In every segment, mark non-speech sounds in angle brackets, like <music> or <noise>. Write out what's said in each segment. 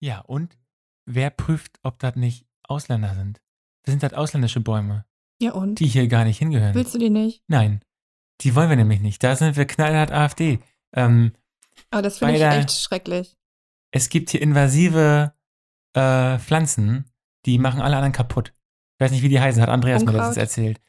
Ja, und wer prüft, ob das nicht Ausländer sind? Das sind halt ausländische Bäume, Ja und? die hier gar nicht hingehören. Willst du die nicht? Nein, die wollen wir nämlich nicht. Da sind wir knallhart AfD. Ähm, Aber das finde ich der- echt schrecklich. es gibt hier invasive äh, Pflanzen, die machen alle anderen kaputt. Ich weiß nicht, wie die heißen, hat Andreas mir Unkraut? letztens erzählt.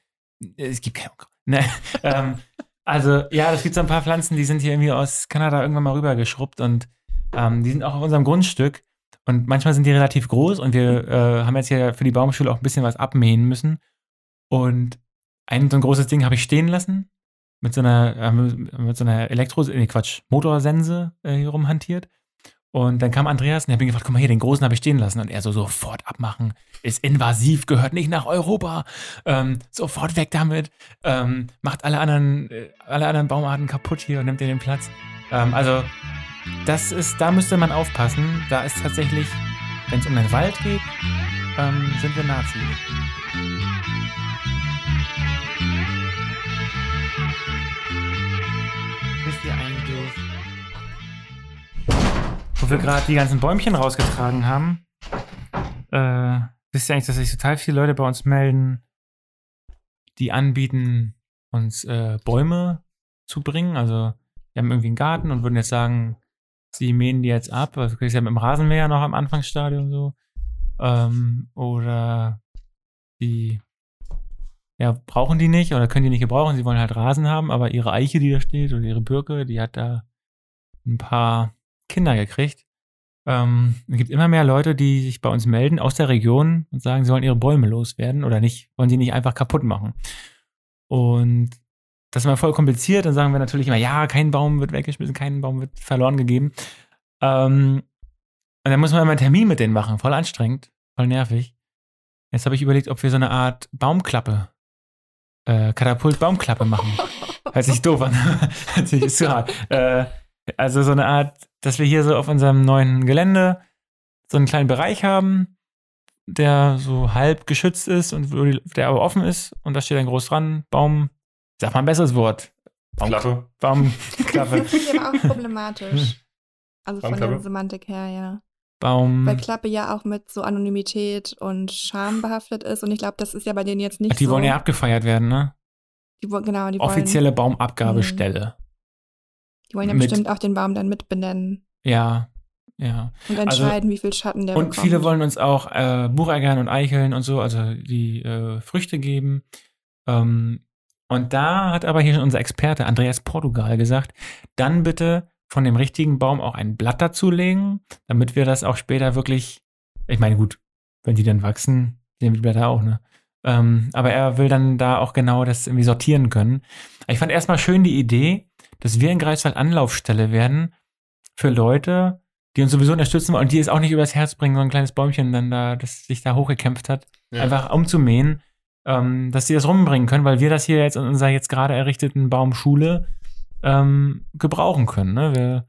Es gibt kein Unkraut. <laughs> Ne, ähm, also, ja, es gibt so ein paar Pflanzen, die sind hier irgendwie aus Kanada irgendwann mal rübergeschrubbt und ähm, die sind auch auf unserem Grundstück. Und manchmal sind die relativ groß und wir äh, haben jetzt hier für die Baumschule auch ein bisschen was abmähen müssen. Und ein so ein großes Ding habe ich stehen lassen. Mit so einer, äh, mit so einer Elektro, nee, Quatsch, Motorsense äh, hier rumhantiert. Und dann kam Andreas und ich habe ihn gefragt, guck mal hier, den großen habe ich stehen lassen. Und er so, sofort abmachen, ist invasiv, gehört nicht nach Europa. Ähm, sofort weg damit. Ähm, macht alle anderen, äh, alle anderen Baumarten kaputt hier und nimmt dir den Platz. Ähm, also, das ist, da müsste man aufpassen. Da ist tatsächlich, wenn es um den Wald geht, ähm, sind wir Nazis. Wisst ihr eigentlich, wo wir gerade die ganzen Bäumchen rausgetragen haben, äh, wisst ihr eigentlich, dass sich total viele Leute bei uns melden, die anbieten, uns äh, Bäume zu bringen? Also, wir haben irgendwie einen Garten und würden jetzt sagen, sie mähen die jetzt ab. Das ist ja mit dem Rasenmäher noch am Anfangsstadium so. Ähm, oder die ja, brauchen die nicht oder können die nicht gebrauchen. Sie wollen halt Rasen haben, aber ihre Eiche, die da steht, oder ihre Birke, die hat da ein paar Kinder gekriegt. Ähm, es gibt immer mehr Leute, die sich bei uns melden aus der Region und sagen, sie wollen ihre Bäume loswerden oder nicht, wollen sie nicht einfach kaputt machen. Und das ist immer voll kompliziert. Dann sagen wir natürlich immer, ja, kein Baum wird weggeschmissen, kein Baum wird verloren gegeben. Ähm, und dann muss man immer einen Termin mit denen machen. Voll anstrengend, voll nervig. Jetzt habe ich überlegt, ob wir so eine Art Baumklappe, äh, Katapult-Baumklappe machen. <laughs> Hört sich doof an. <laughs> Hört sich ist zu hart. Äh, also so eine Art, dass wir hier so auf unserem neuen Gelände so einen kleinen Bereich haben, der so halb geschützt ist und der aber offen ist. Und da steht dann groß dran, Baum, sag mal ein besseres Wort. Baum, Klappe. Baumklappe. <laughs> Finde ich aber auch <laughs> problematisch. Also von der Semantik her, ja. Baum. Weil Klappe ja auch mit so Anonymität und Scham behaftet ist. Und ich glaube, das ist ja bei denen jetzt nicht Ach, die so. wollen ja abgefeiert werden, ne? die, genau, die wollen, Offizielle Baumabgabestelle. die wollen ja mit- bestimmt auch den Baum dann mitbenennen Ja, ja. und entscheiden, wie viel Schatten der Also Und bekommt. viele wollen uns auch äh, Bucheigern und Eicheln und so, also die äh, Früchte geben. Ähm, und da hat aber hier schon unser Experte Andreas Portugal gesagt, dann bitte von dem richtigen Baum auch ein Blatt dazulegen, damit wir das auch später wirklich, ich meine, gut, wenn die dann wachsen, sehen wir die Blätter auch, ne? Ähm, aber er will dann da auch genau das irgendwie sortieren können. Ich fand erstmal schön die Idee, dass wir in Greifswald Anlaufstelle werden für Leute, die uns sowieso unterstützen wollen und die es auch nicht übers Herz bringen, so ein kleines Bäumchen dann da, das sich da hochgekämpft hat, Ja. einfach umzumähen, ähm, dass sie das rumbringen können, weil wir das hier jetzt in unserer jetzt gerade errichteten Baumschule ähm, gebrauchen können. Ne? Wir,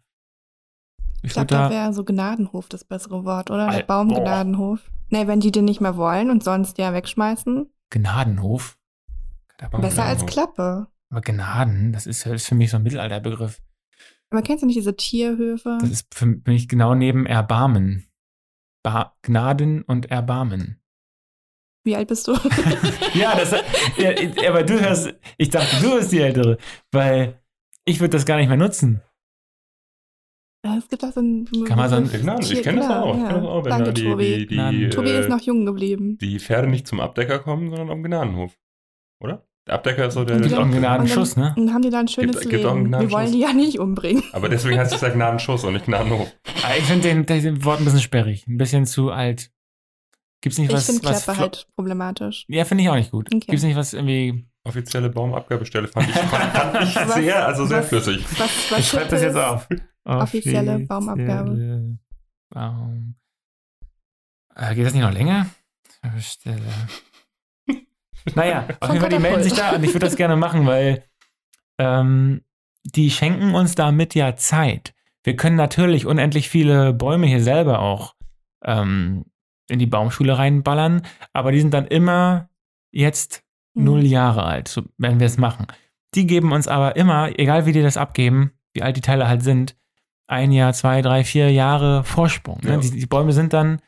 ich ich glaube, da da, wäre so Gnadenhof das bessere Wort, oder? Der Baumgnadenhof. Nee, wenn die den nicht mehr wollen und sonst ja wegschmeißen. Gnadenhof. Besser als. Klappe. Aber Gnaden, das ist, ist für mich so ein Mittelalterbegriff. Aber kennst du nicht diese Tierhöfe? Das ist für mich genau neben Erbarmen. Ba Gnaden und Erbarmen. Wie alt bist du? <laughs> Ja, das, ja, aber du hörst, ich dachte, du bist die Ältere, weil ich würde das gar nicht mehr nutzen. Ja, es gibt auch so ein. Kann man so ein- Ja, Gnaden, ich kenne das auch. Ich kenn das auch, wenn Danke, da die, Tobi. die, die, Gnaden. Tobi ist äh, noch jung geblieben. die Pferde nicht zum Abdecker kommen, sondern am Gnadenhof. Oder? Der Abdecker ist so der. Gibt auch einen Und dann- Gnadenschuss, ne? Und dann haben die da ein schönes Gibt- gibt Leben. Wir wollen die ja nicht umbringen. Aber deswegen heißt es ja <laughs> Gnadenschuss und nicht Gnadenhof. Aber Ich finde den, den Wort ein bisschen sperrig, ein bisschen zu alt. Gibt's nicht Ich was, finde was Klappe halt problematisch. Ja, finde ich auch nicht gut. Okay. Gibt's nicht was irgendwie. Offizielle Baumabgabestelle fand ich, fand, ich <laughs> Was- sehr, also sehr was- flüssig. Was, was Ich schreibe das jetzt auf. Offizielle Baumabgabe. Offizielle Baum. Äh, geht das nicht noch länger? Stelle. <laughs> naja, auf jeden Fall, die melden sich da und ich würde das gerne machen, weil ähm, die schenken uns damit ja Zeit. Wir können natürlich unendlich viele Bäume hier selber auch ähm, in die Baumschule reinballern, aber die sind dann immer jetzt Hm. null Jahre alt, so, wenn wir es machen. Die geben uns aber immer, egal wie die das abgeben, wie alt die Teile halt sind, ein Jahr, zwei, drei, vier Jahre Vorsprung. Ne? Ja. Die, die Bäume sind dann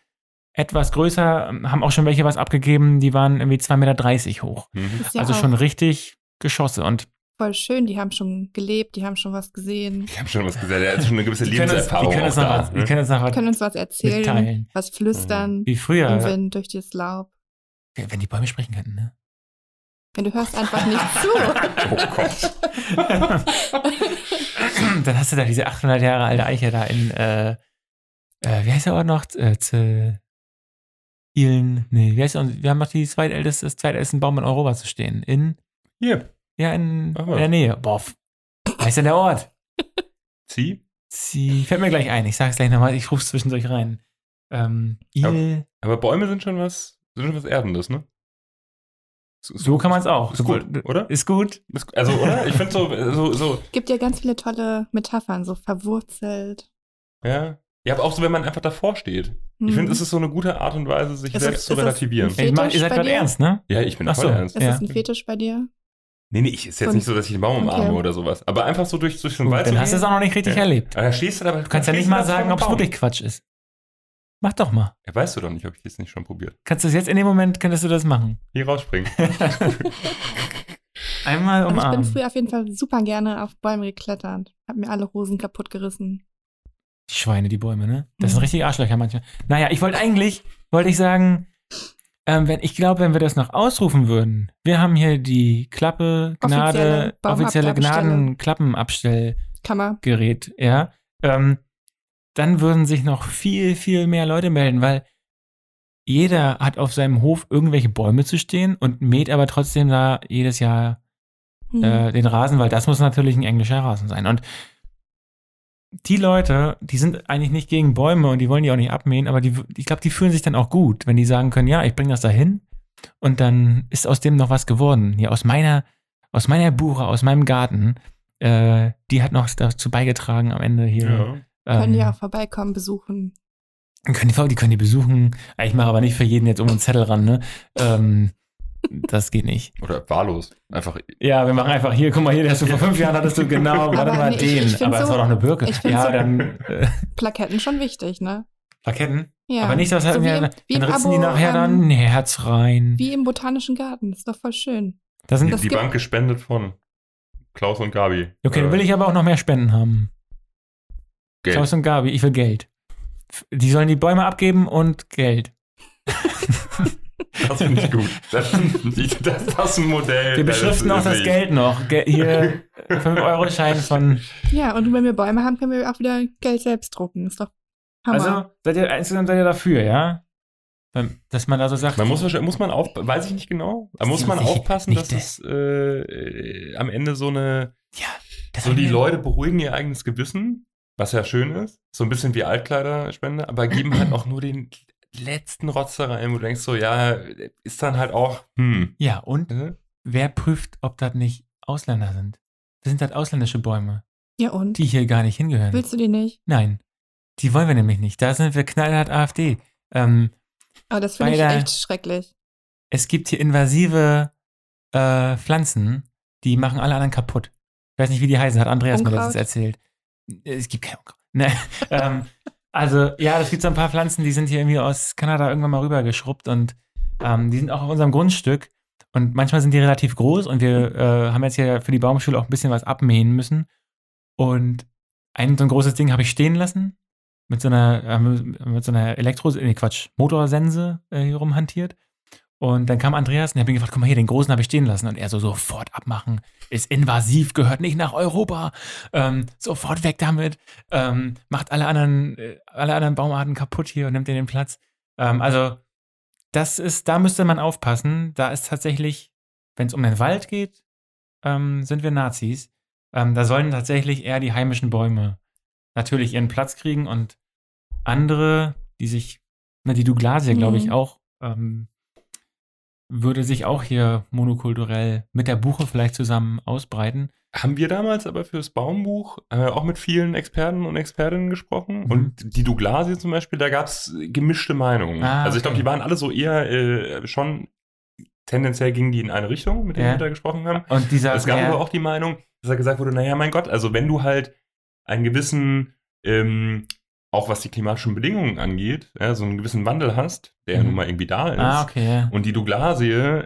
etwas größer, haben auch schon welche was abgegeben, die waren irgendwie 2,30 Meter hoch. Mhm. Ja also schon richtig Geschosse. Und voll schön. Die haben schon gelebt, die haben schon was gesehen. Ich habe schon was gesagt, er hat schon eine gewisse die können uns, die Lebenserfahrung können uns da. was, die ne? können uns noch was Können uns was erzählen, mitteilen. was flüstern Wie im früher, Wind durch das Laub. wenn die Bäume sprechen könnten, ne? Wenn du hörst einfach nicht <laughs> zu. Oh Gott. <laughs> Dann hast du da diese 800 Jahre alte Eiche da in, äh, äh, wie heißt der Ort noch? Äh, Z Ilen, nee, wie heißt der? Wir haben noch die zweitälteste, das zweitältesten Baum in Europa zu stehen. In, Hier, ja, in, Ach in der Nähe. Boah, heißt denn der Ort? zieh. Sie, fällt mir gleich ein, ich sag's gleich nochmal, ich ruf's zwischendurch rein. Ähm, Il, Aber Bäume sind schon was, sind schon was Erdendes, ne? so kann man es auch. Ist gut, oder? Ist gut. Ist- Also, oder? Ich finde so, so, so, Gibt ja ganz viele tolle Metaphern, so verwurzelt. ja. Ja, aber auch so, wenn man einfach davor steht. Ich Hm. finde, es ist so eine gute Art und Weise, sich Ist selbst es- zu relativieren. ich ihr seid gerade ernst, ne? Ja, ich bin Ach voll so. ernst. Ist Ja. das ein Fetisch bei dir? Nee, nee, ich ist jetzt Und- nicht so, dass ich den Baum umarme Okay. oder sowas. Aber einfach so durch, durch den Wald dann hast du es auch noch nicht richtig Ja. erlebt. Aber da stehst du da, Du kannst ja nicht mal sagen, ob es wirklich Quatsch ist. Mach doch mal. Ja, weißt du doch nicht, ob ich das nicht schon probiert. Kannst du es jetzt in dem Moment, könntest du das machen. Hier rausspringen. <laughs> <laughs> Einmal Also ich bin umarmen. früher auf jeden Fall super gerne auf Bäume geklettert. Hab mir alle Hosen kaputt gerissen. Die Schweine, die Bäume, ne? Das sind Mhm. richtige Arschlöcher manchmal. Naja, ich wollte eigentlich, wollte ich sagen, ähm, wenn, ich glaube, wenn wir das noch ausrufen würden, wir haben hier die Klappe, Gnade, Offizielle offizielle. Gnadenklappenabstellgerät, ja, ähm, dann würden sich noch viel, viel mehr Leute melden, weil jeder hat auf seinem Hof irgendwelche Bäume zu stehen und mäht aber trotzdem da jedes Jahr Hm. äh, den Rasen, weil das muss natürlich ein englischer Rasen sein. Und die Leute, die sind eigentlich nicht gegen Bäume und die wollen die auch nicht abmähen, aber die, ich glaube, die fühlen sich dann auch gut, wenn die sagen können, ja, ich bringe das dahin und dann ist aus dem noch was geworden. Hier aus meiner, aus meiner Buche, aus meinem Garten, äh, die hat noch dazu beigetragen am Ende hier. Ja. Können die ähm, auch vorbeikommen, besuchen. können die, die können die besuchen. Ich mache aber nicht für jeden jetzt um einen Zettel ran, ne? Ähm, das geht nicht. Oder wahllos. Einfach. Ja, wir machen einfach hier, guck mal hier, hast du vor fünf Jahren hattest du genau, warte mal nee, ich- den. ich find aber es so- war doch eine Birke. ich Ja, so- dann äh, Plaketten schon wichtig, ne? Plaketten. Ja. Aber nicht, dass So wie irgendwie- im- wie dann ritzen die Abo, nachher dann ähm, ein Herz rein. Wie im Botanischen Garten. Ist doch voll schön. Das sind, Die, Das die Bank gespendet von Klaus und Gabi. okay, dann Äh, will ich aber auch noch mehr Spenden haben. Geld. Klaus und Gabi, ich will Geld. Die sollen die Bäume abgeben und Geld. <laughs> <laughs> Das finde ich gut. Das, das, das ist ein Modell. Wir beschriften auch das Geld noch. Ge hier 5-Euro-Schein von. Ja, und wenn wir Bäume haben, können wir auch wieder Geld selbst drucken. Ist doch Hammer. Also, seid ihr insgesamt seid ihr dafür, ja? Dass man da so sagt. Man muss, muss man auf, weiß ich nicht genau, aber muss man aufpassen, dass das. es äh, am Ende so eine, ja, das so die Leute beruhigen ihr eigenes Gewissen, was ja schön ist, so ein bisschen wie Altkleiderspende, aber geben halt <clears throat> auch nur den letzten Rotzer rein, wo du denkst so, ja, ist dann halt auch, hm. Ja, und äh, wer prüft, ob das nicht Ausländer sind? Das sind halt ausländische Bäume, ja, und? die hier gar nicht hingehören. Willst du die nicht? Nein, die wollen wir nämlich nicht. Da sind wir knallhart AfD. Ähm, Aber das finde ich der- echt schrecklich. es gibt hier invasive äh, Pflanzen, die machen alle anderen kaputt. Ich weiß nicht, wie die heißen, hat Andreas mir Unkraut? letztens erzählt. Es gibt kein Unkraut. Ne, <laughs> ähm, also, ja, es gibt so ein paar Pflanzen, die sind hier irgendwie aus Kanada irgendwann mal rübergeschrubbt und ähm, die sind auch auf unserem Grundstück. Und manchmal sind die relativ groß und wir äh, haben jetzt hier für die Baumschule auch ein bisschen was abmähen müssen. Und ein so ein großes Ding habe ich stehen lassen. Mit so einer, äh, mit so einer Elektro, nee, Quatsch, Motorsense äh, hier rumhantiert. Und dann kam Andreas und ich habe ihn gefragt, guck mal hier, den großen habe ich stehen lassen. Und er so, sofort abmachen, ist invasiv, gehört nicht nach Europa. Ähm, sofort weg damit. Ähm, macht alle anderen, äh, alle anderen Baumarten kaputt hier und nimmt den Platz. Ähm, also, das ist, da müsste man aufpassen. Da ist tatsächlich, wenn es um den Wald geht, ähm, sind wir Nazis. Ähm, da sollen tatsächlich eher die heimischen Bäume natürlich ihren Platz kriegen und andere, die sich, na, die Douglasie, glaube ich, Mhm. auch, ähm, würde sich auch hier monokulturell mit der Buche vielleicht zusammen ausbreiten. Haben wir damals aber fürs Baumbuch äh, auch mit vielen Experten und Expertinnen gesprochen? Mhm. Und die Douglasie zum Beispiel, da gab es gemischte Meinungen. Ah, also ich glaube, okay. die waren alle so eher äh, schon tendenziell gingen die in eine Richtung, mit denen Ja. wir da gesprochen haben. Und dieser Es gab ja, aber auch die Meinung, dass da gesagt wurde, naja, mein Gott, also wenn du halt einen gewissen ähm, auch was die klimatischen Bedingungen angeht, ja, so einen gewissen Wandel hast, der ja Mhm. nun mal irgendwie da ist. Ah, okay, ja. Und die Douglasie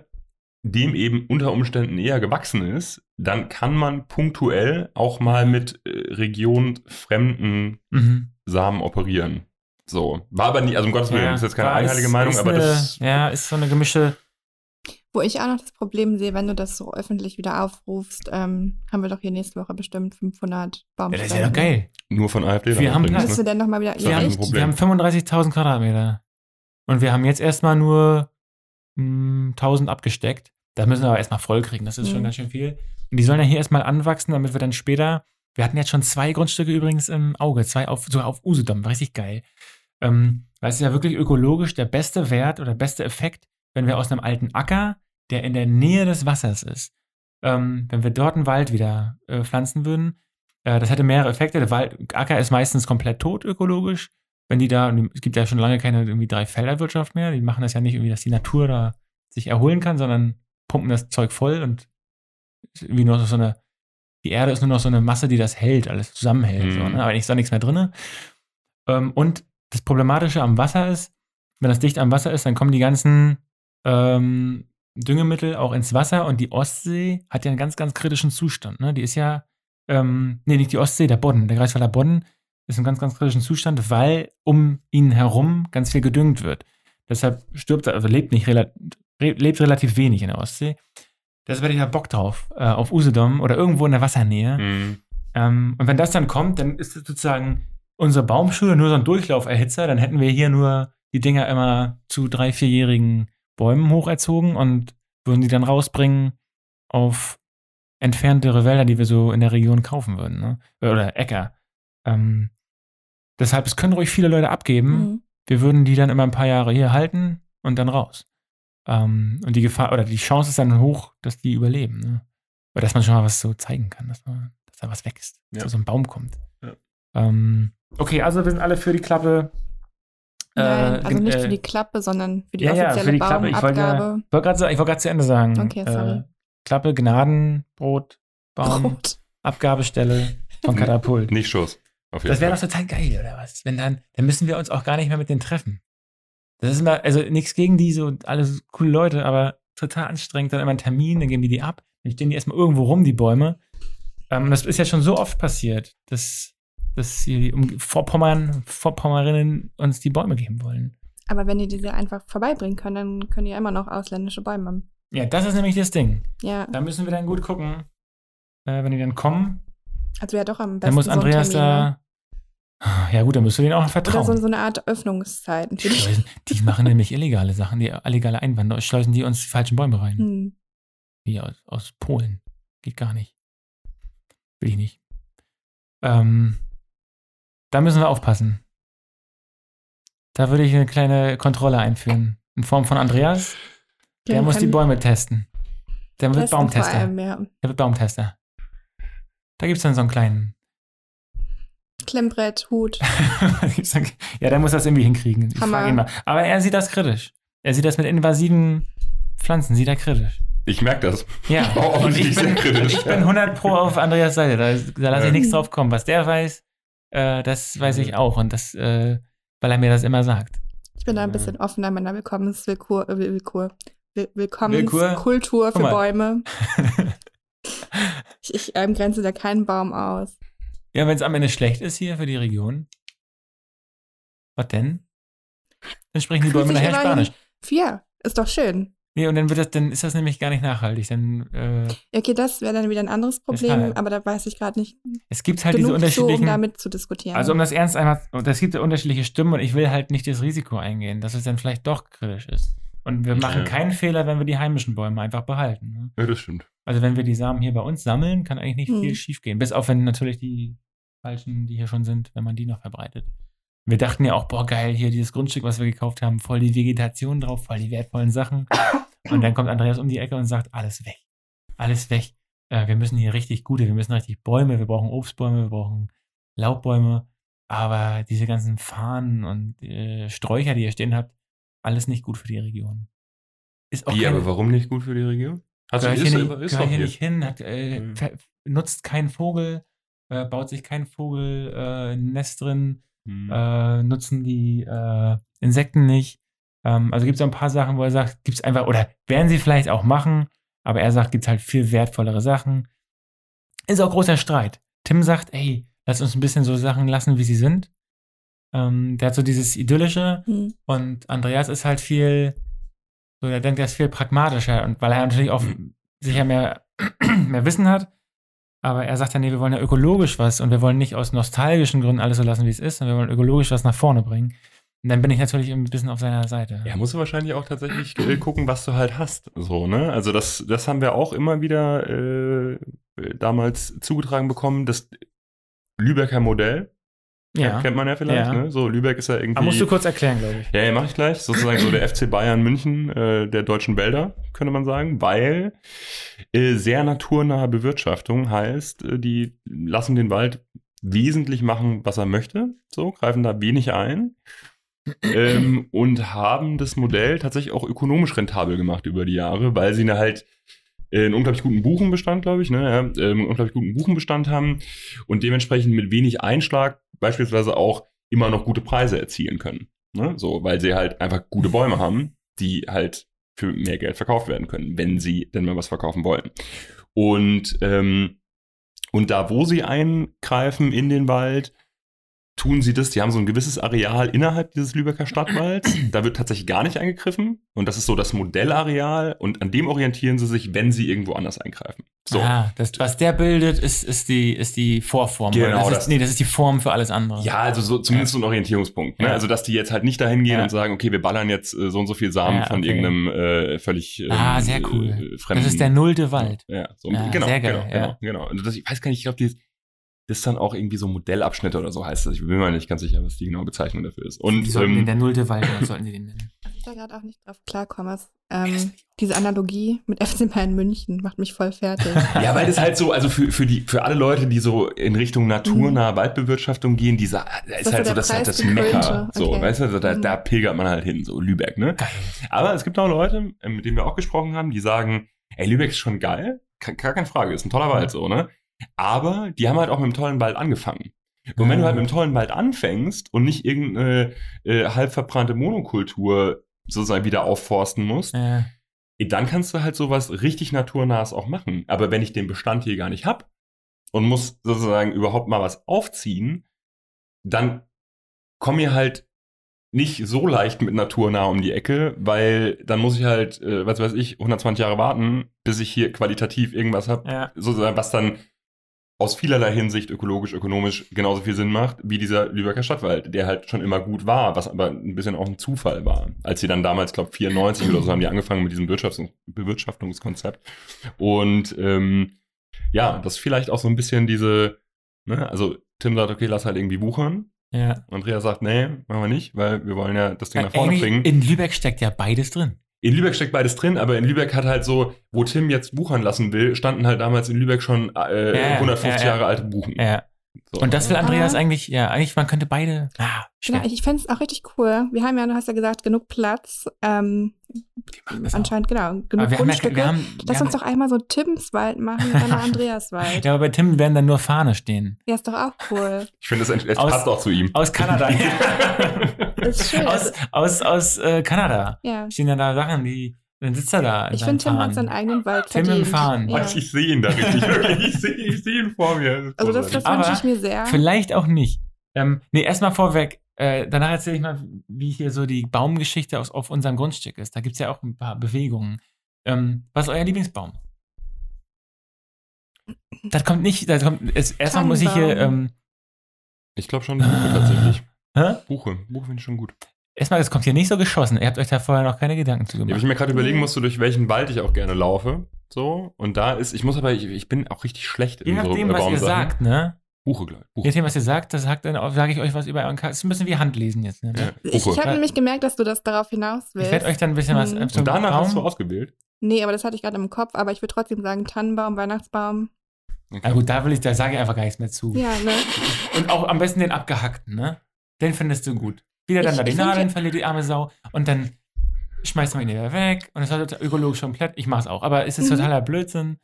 dem eben unter Umständen eher gewachsen ist, dann kann man punktuell auch mal mit äh, regionfremden Mhm. Samen operieren. So. War aber nicht, also um Gottes Willen, Ja, das ist jetzt keine einheilige Meinung, aber eine, das. Ja, ist so eine gemischte. Wo ich auch noch das Problem sehe, wenn du das so öffentlich wieder aufrufst, ähm, haben wir doch hier nächste Woche bestimmt 500 Ja, Baumstämme. das ist ja doch geil. Nur von AfD. Wir haben übrigens, du ne? denn nochmal wieder... Das Wir ist haben, wir haben 35.000 Quadratmeter. Und wir haben jetzt erstmal nur mh, 1000 abgesteckt. Da müssen wir aber erstmal voll kriegen. Das ist schon Mhm. ganz schön viel. Und die sollen ja hier erstmal anwachsen, damit wir dann später. Wir hatten jetzt schon zwei Grundstücke übrigens im Auge. Zwei auf, sogar auf Usedom. Richtig geil. Ähm, weil es ist ja wirklich ökologisch der beste Wert oder beste Effekt, wenn wir aus einem alten Acker, der in der Nähe des Wassers ist, ähm, wenn wir dort einen Wald wieder äh, pflanzen würden, äh, das hätte mehrere Effekte. Der Wald, Acker ist meistens komplett tot ökologisch. Wenn die da, es gibt ja schon lange keine irgendwie drei Felderwirtschaft mehr, die machen das ja nicht irgendwie, dass die Natur da sich erholen kann, sondern pumpen das Zeug voll und irgendwie nur so eine, die Erde ist nur noch so eine Masse, die das hält, alles zusammenhält. So, Mhm. ne? Aber ist da nichts mehr drin. Ähm, und das Problematische am Wasser ist, wenn das dicht am Wasser ist, dann kommen die ganzen ähm, Düngemittel auch ins Wasser und die Ostsee hat ja einen ganz, ganz kritischen Zustand. Ne? Die ist ja, ähm, nee, nicht die Ostsee, der Bodden, der Greifswalder Bodden ist im ganz, ganz kritischen Zustand, weil um ihn herum ganz viel gedüngt wird. Deshalb stirbt er, also lebt nicht lebt relativ wenig in der Ostsee. Deshalb hätte ich da Bock drauf, äh, auf Usedom oder irgendwo in der Wassernähe. Mhm. Ähm, und wenn das dann kommt, dann ist es sozusagen unsere Baumschule nur so ein Durchlauferhitzer. Dann hätten wir hier nur die Dinger immer zu drei, vierjährigen Bäumen hocherzogen und würden die dann rausbringen auf entferntere Wälder, die wir so in der Region kaufen würden. Ne? Oder Äcker. Ähm, deshalb, es können ruhig viele Leute abgeben. Mhm. Wir würden die dann immer ein paar Jahre hier halten und dann raus. Ähm, und die Gefahr oder die Chance ist dann hoch, dass die überleben. Ne? Oder dass man schon mal was so zeigen kann, dass, man, dass da was wächst, dass Ja. da so ein Baum kommt. Ja. Ähm, okay, also wir sind alle für die Klappe. Nein, Äh, also nicht äh, für die Klappe, sondern für die ja, ja, offizielle für die Klappe. Ich wollte ja- Baumabgabe. Ich wollte gerade gerade zu Ende sagen. Okay, sorry. Äh, Klappe, Gnadenbrot, Baum, Brot. Abgabestelle von Katapult. Nicht Schuss. Auf jeden Das wäre doch total geil, oder was? Wenn dann, dann müssen wir uns auch gar nicht mehr mit denen treffen. Das ist immer, also nichts gegen die, so alles coole Leute, aber total anstrengend. Dann immer einen Termin, dann geben die die ab, dann stehen die erstmal irgendwo rum, die Bäume. Ähm, das ist ja schon so oft passiert, dass, dass die um, Vorpommern, Vorpommerinnen uns die Bäume geben wollen. Aber wenn die diese einfach vorbeibringen können, dann können die ja immer noch ausländische Bäume haben. Ja, das ist nämlich das Ding. Ja, Da müssen wir dann gut gucken, äh, wenn die dann kommen. also ja doch am besten Dann muss so Andreas ne? da. Ja, gut, dann musst du denen auch noch Oder vertrauen. so, so eine Art Öffnungszeit. natürlich. Schleusen, die machen <laughs> nämlich illegale Sachen, die illegale Einwanderer, schleusen die uns die falschen Bäume rein. Hm. Wie aus, aus Polen. Geht gar nicht. Will ich nicht. Ähm, da müssen wir aufpassen. Da würde ich eine kleine Kontrolle einführen. In Form von Andreas. Der Den muss die Bäume testen. Der wird testen Baumtester. allem, ja. Der wird Baumtester. Da gibt es dann so einen kleinen. Klemmbrett, Hut. <laughs> ja, der muss das irgendwie hinkriegen. Ich Hammer. frage ihn mal. Aber er sieht das kritisch. Er sieht das mit invasiven Pflanzen, sieht er kritisch. Ich merke das. Ja, <laughs> Oh, und ich bin, sehr kritisch. ich bin 100 pro auf Andreas Seite. Da, da lasse ich Ja. nichts drauf kommen. Was der weiß, äh, das weiß ich auch. Und das, äh, weil er mir das immer sagt. Ich bin da ein Ja. bisschen offener meiner äh, Willkur, Will Willkur? Willkommenskultur Guck für. Bäume. <laughs> Ich, ich ähm, grenze da keinen Baum aus. ja, wenn es am Ende schlecht ist hier für die Region, was denn? Dann sprechen die Bäume nachher Spanisch. Ja, ist doch schön. Nee, und dann wird das, dann ist das nämlich gar nicht nachhaltig. Dann, äh, Okay, das wäre dann wieder ein anderes Problem, aber da weiß ich gerade nicht es gibt halt diese genug zu, um unterschiedlichen. damit zu diskutieren. Also um das ernst einmal, es gibt ja unterschiedliche Stimmen und ich will halt nicht das Risiko eingehen, dass es dann vielleicht doch kritisch ist. Und wir machen Ja. keinen Fehler, wenn wir die heimischen Bäume einfach behalten. Ne? Ja, das stimmt. Also wenn wir die Samen hier bei uns sammeln, kann eigentlich nicht Hm. viel schiefgehen. Bis auf wenn natürlich die falschen, die hier schon sind, wenn man die noch verbreitet. Wir dachten ja auch, boah, geil, hier dieses Grundstück, was wir gekauft haben, voll die Vegetation drauf, voll die wertvollen Sachen. Und dann kommt Andreas um die Ecke und sagt, alles weg. Alles weg. Äh, wir müssen hier richtig gute, wir müssen richtig Bäume, wir brauchen Obstbäume, wir brauchen Laubbäume. Aber diese ganzen Fahnen und äh, Sträucher, die ihr stehen habt, alles nicht gut für die Region. Ist auch Wie, aber warum nicht gut für die Region? Also gehört hier, nicht, ist gehört hier hier. nicht hin, hat, äh, Mhm. nutzt keinen Vogel, äh, baut sich kein Vogel äh, ein Nest drin, Hm. äh, nutzen die äh, Insekten nicht. Ähm, also gibt es ein paar Sachen, wo er sagt, gibt es einfach, oder werden sie vielleicht auch machen, aber er sagt, gibt es halt viel wertvollere Sachen. Ist auch großer Streit. Tim sagt, ey, lass uns ein bisschen so Sachen lassen, wie sie sind. Ähm, der hat so dieses Idyllische Hm. und Andreas ist halt viel, so er denkt, er ist viel pragmatischer und weil er natürlich auch sicher mehr, <clears throat> mehr Wissen hat. Aber er sagt ja, nee, wir wollen ja ökologisch was und wir wollen nicht aus nostalgischen Gründen alles so lassen, wie es ist, sondern wir wollen ökologisch was nach vorne bringen. Und dann bin ich natürlich ein bisschen auf seiner Seite. Ja, musst du wahrscheinlich auch tatsächlich äh, gucken, was du halt hast. So, ne? Also das, das haben wir auch immer wieder äh, damals zugetragen bekommen. Das Lübecker Modell ja. kennt man ja vielleicht. Ja. Ne? So, Lübeck ist ja irgendwie. Aber musst du kurz erklären, glaube ich. Ja, ja, mache ich gleich. Sozusagen so der FC Bayern München äh, der deutschen Wälder, könnte man sagen, weil äh, sehr naturnahe Bewirtschaftung heißt, äh, die lassen den Wald wesentlich machen, was er möchte, so, greifen da wenig ein ähm, und haben das Modell tatsächlich auch ökonomisch rentabel gemacht über die Jahre, weil sie ne halt äh, einen unglaublich guten Buchenbestand, glaube ich, ne, ja, ähm, einen unglaublich guten Buchenbestand haben und dementsprechend mit wenig Einschlag beispielsweise auch immer noch gute Preise erzielen können. Ne? So, weil sie halt einfach gute Bäume haben, die halt für mehr Geld verkauft werden können, wenn sie denn mal was verkaufen wollen. Und, ähm, und da, wo sie eingreifen in den Wald, tun sie das, die haben so ein gewisses Areal innerhalb dieses Lübecker Stadtwalds. Da wird tatsächlich gar nicht eingegriffen. Und das ist so das Modellareal. Und an dem orientieren sie sich, wenn sie irgendwo anders eingreifen. So. Ah, das, was der bildet, ist, ist, die, ist die Vorform. Genau, das das- ist, nee, das ist die Form für alles andere. Ja, also so, zumindest so ein Orientierungspunkt. Ne? Ja. Also, dass die jetzt halt nicht dahin gehen Ja. und sagen, okay, wir ballern jetzt äh, so und so viel Samen Ja, von okay. irgendeinem äh, völlig ähm, Ah, sehr cool. äh, fremden. das ist der nullte Wald. Ja, so, Ja, genau, sehr geil, genau, ja. genau, genau. Und das, ich weiß gar nicht, ich glaube, die das ist dann auch irgendwie so Modellabschnitte oder so heißt das. Ich bin mir nicht ganz sicher, was die genaue Bezeichnung dafür ist. Und die sollten den ähm, der nullte Wald, oder sollten sie den nennen. Was ich da gerade auch nicht drauf klarkomme, ähm, diese Analogie mit FC Bayern München macht mich voll fertig. <laughs> ja, weil das halt so, also für, für, die, für alle Leute, die so in Richtung naturnahe Mhm. Waldbewirtschaftung gehen, dieser, da ist ist halt so das, halt das. Mecker. So, Okay. weißt du, da, Mhm. da pilgert man halt hin, so Lübeck, ne? Aber es gibt auch Leute, äh, mit denen wir auch gesprochen haben, die sagen, ey, Lübeck ist schon geil, gar keine Frage, ist ein toller Wald so, ne? Aber die haben halt auch mit dem tollen Wald angefangen. Und wenn du halt mit dem tollen Wald anfängst und nicht irgendeine äh, halb verbrannte Monokultur sozusagen wieder aufforsten musst, Ja. dann kannst du halt sowas richtig naturnahes auch machen. Aber wenn ich den Bestand hier gar nicht hab und muss sozusagen überhaupt mal was aufziehen, dann komm mir halt nicht so leicht mit naturnah um die Ecke, weil dann muss ich halt, äh, was weiß ich, 120 Jahre warten, bis ich hier qualitativ irgendwas hab, Ja. sozusagen, was dann aus vielerlei Hinsicht ökologisch, ökonomisch genauso viel Sinn macht, wie dieser Lübecker Stadtwald, der halt schon immer gut war, was aber ein bisschen auch ein Zufall war. Als sie dann damals, glaube 94 oder so, haben die angefangen mit diesem Wirtschafts Bewirtschaftungskonzept. Und ähm, ja, das vielleicht auch so ein bisschen diese, ne, also Tim sagt, okay, lass halt irgendwie wuchern. ja. Andrea sagt, nee, machen wir nicht, weil wir wollen ja das Ding nach vorne bringen. in Lübeck steckt ja beides drin. In Lübeck steckt beides drin, aber in Lübeck hat halt so, wo Tim jetzt wuchern lassen will, standen halt damals in Lübeck schon äh, Ja, ja, 150 ja, ja. Jahre alte Buchen. Ja. So. Und das will Andreas Aber- eigentlich, ja, eigentlich, man könnte beide. Ah, genau, ich fände es auch richtig cool. Wir haben ja, du hast ja gesagt, genug Platz. Ähm, Die machen das auch. anscheinend, genau, genug wir haben ja, Grundstücke. wir haben, Lass wir uns haben, doch einmal so Timswald machen und dann <laughs> Andreaswald. Ja, aber bei Tim werden dann nur Fahne stehen. Ja, ist doch auch cool. <laughs> Ich finde, es es Aus- passt auch zu ihm. Aus Kanada. <laughs> Ist schön. aus aus, aus äh, Kanada. Ja. Stehen dann da Sachen, die. Dann sitzt er da. Ich finde, Tim hat seinen eigenen Wald Tim im verdient. Fahren. Ja. Ich, ich sehe ihn da richtig, <laughs> wirklich. Ich sehe ich seh ihn vor mir. Also das, das wünsche ich mir sehr. Vielleicht auch nicht. Ähm, nee, erstmal vorweg. Äh, danach erzähle ich mal, wie hier so die Baumgeschichte aus, auf unserem Grundstück ist. Da gibt es ja auch ein paar Bewegungen. Ähm, was ist euer Lieblingsbaum? Das kommt nicht, das kommt, es, erstmal muss ich hier, ähm, ich glaube schon Buche tatsächlich. hä? Buche. Buche finde ich schon gut. Erstmal, das kommt hier nicht so geschossen. Ihr habt euch da vorher noch keine Gedanken zu Ja, gemacht. ich mir gerade überlegen musste, durch welchen Wald ich auch gerne laufe. So. Und da ist, ich muss aber, ich, ich bin auch richtig schlecht Je in so nachdem, äh, was ihr sagt, ne? Buche, glaube ich. Je Buche. nachdem, was ihr sagt, das sagt dann sage ich euch was über euren Charakter. Das ist ein bisschen wie Handlesen jetzt, ne? Ja, ich Buche. ich habe nämlich gemerkt, dass du das darauf hinaus Ich willst. werde euch dann ein bisschen was zum Und danach hast du ausgewählt. nee, aber das hatte ich gerade im Kopf. Aber ich würde trotzdem sagen Tannenbaum, Weihnachtsbaum. Na gut, da will ich, da sage ich einfach gar nichts mehr zu. Ja, ne? Und auch am besten den abgehackten, ne? Den findest du gut. Wieder dann Ich- da die Nadeln verliert, die arme Sau. Und dann schmeißt man ihn wieder weg. Und das war total ökologisch komplett. Ich mach's auch. Aber es ist Mhm. totaler Blödsinn.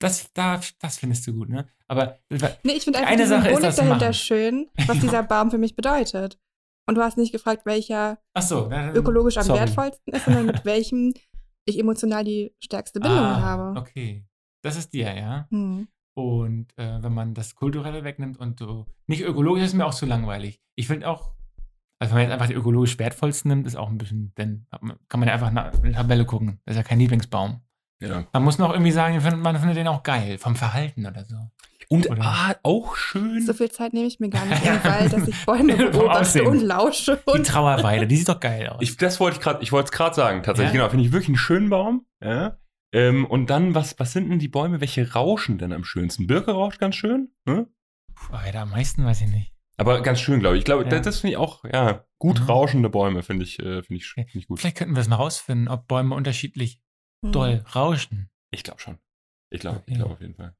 Das, da, das findest du gut, ne? Aber Nee, ich finde einfach Eine die Sache ist Symbolik das dahinter Machen. schön, was dieser <laughs> Baum für mich bedeutet. Und du hast nicht gefragt, welcher so, dann- ökologisch am sorry. wertvollsten ist, sondern mit <laughs> welchem ich emotional die stärkste Bindung ah, habe. Okay. Das ist dir, ja. Hm. Und äh, wenn man das Kulturelle wegnimmt und so. Nicht ökologisch ist mir auch zu langweilig. Ich finde auch, also wenn man jetzt einfach die ökologisch wertvollsten nimmt, ist auch ein bisschen, dann kann man ja einfach nach eine Tabelle gucken. Das ist ja kein Lieblingsbaum. Ja. Man muss noch irgendwie sagen, man findet- den auch geil, vom Verhalten oder so. Und Oder- ah, auch schön. So viel Zeit nehme ich mir gar nicht Ja. im Wald, dass ich Bäume beobachte und lausche. Die Und Trauerweide, die <laughs> sieht doch geil aus. Ich, das wollte ich gerade, ich wollte es gerade sagen, tatsächlich. Ja? Genau, finde ich wirklich einen schönen Baum. Ja. Ähm, und dann, was, was sind denn die Bäume? Welche rauschen denn am schönsten? Birke rauscht ganz schön, ne? Puh, Alter, am meisten weiß ich nicht. Aber ganz schön, glaube ich. Ich glaube, Ja. das, das finde ich auch, ja, gut Mhm. rauschende Bäume finde ich, äh, finde ich, finde ich gut. Vielleicht könnten wir das mal rausfinden, ob Bäume unterschiedlich Hm. doll rauschen. Ich glaube schon. Ich glaube, ich glaube auf jeden Fall.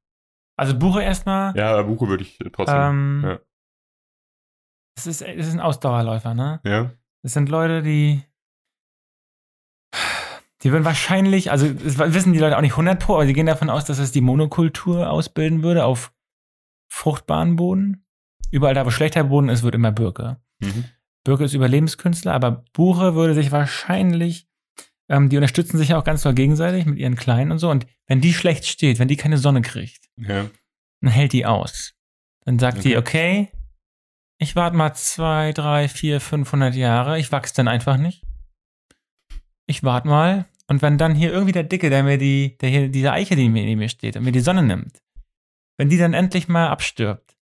Also Buche erstmal. Ja, Buche würde ich äh, trotzdem. ähm, ja. es, ist, es ist ein Ausdauerläufer, ne? ja. Das sind Leute, die. Die würden wahrscheinlich, also das wissen die Leute auch nicht 100 pro, aber sie gehen davon aus, dass es die Monokultur ausbilden würde auf fruchtbaren Boden. Überall da, wo schlechter Boden ist, wird immer Birke. Mhm. Birke ist Überlebenskünstler, aber Buche würde sich wahrscheinlich, ähm, die unterstützen sich ja auch ganz doll gegenseitig mit ihren Kleinen und so. Und wenn die schlecht steht, wenn die keine Sonne kriegt, ja. dann hält die aus. Dann sagt die, Okay. okay, ich warte mal zwei, drei, vier, 500 Jahre, ich wachse dann einfach nicht. Ich warte mal. Und wenn dann hier irgendwie der Dicke, der mir die, der hier, diese Eiche, die mir neben mir steht und mir die Sonne nimmt, wenn die dann endlich mal abstirbt,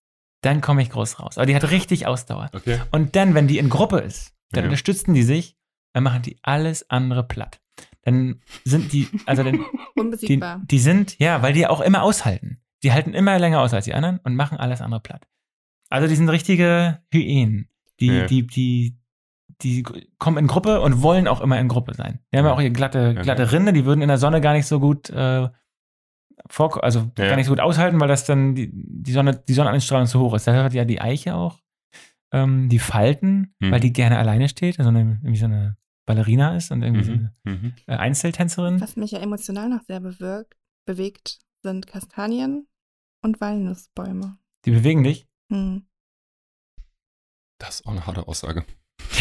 dann komme ich groß raus. Aber die hat richtig Ausdauer. Okay. Und dann, wenn die in Gruppe ist, dann Ja. unterstützen die sich, dann machen die alles andere platt. Dann sind die, also dann, <laughs> die, Unbesiegbar. die sind, ja, weil die auch immer aushalten. Die halten immer länger aus als die anderen und machen alles andere platt. Also die sind richtige Hyänen. Die, Ja. die, die, die kommen in Gruppe und wollen auch immer in Gruppe sein. Die haben ja auch ihre glatte, Ja. glatte Rinde, die würden in der Sonne gar nicht so gut äh, vor, also Ja. gar nicht so gut aushalten, weil das dann die, die Sonne, die Sonneneinstrahlung zu hoch ist. Daher hat ja die Eiche auch ähm, die Falten, Hm. weil die gerne alleine steht, also eine, irgendwie so eine Ballerina ist und irgendwie so Mhm. eine Mhm. äh, Einzeltänzerin. Was mich ja emotional noch sehr bewirkt, bewegt, sind Kastanien und Walnussbäume. Die bewegen dich. Hm. Das ist auch eine harte Aussage.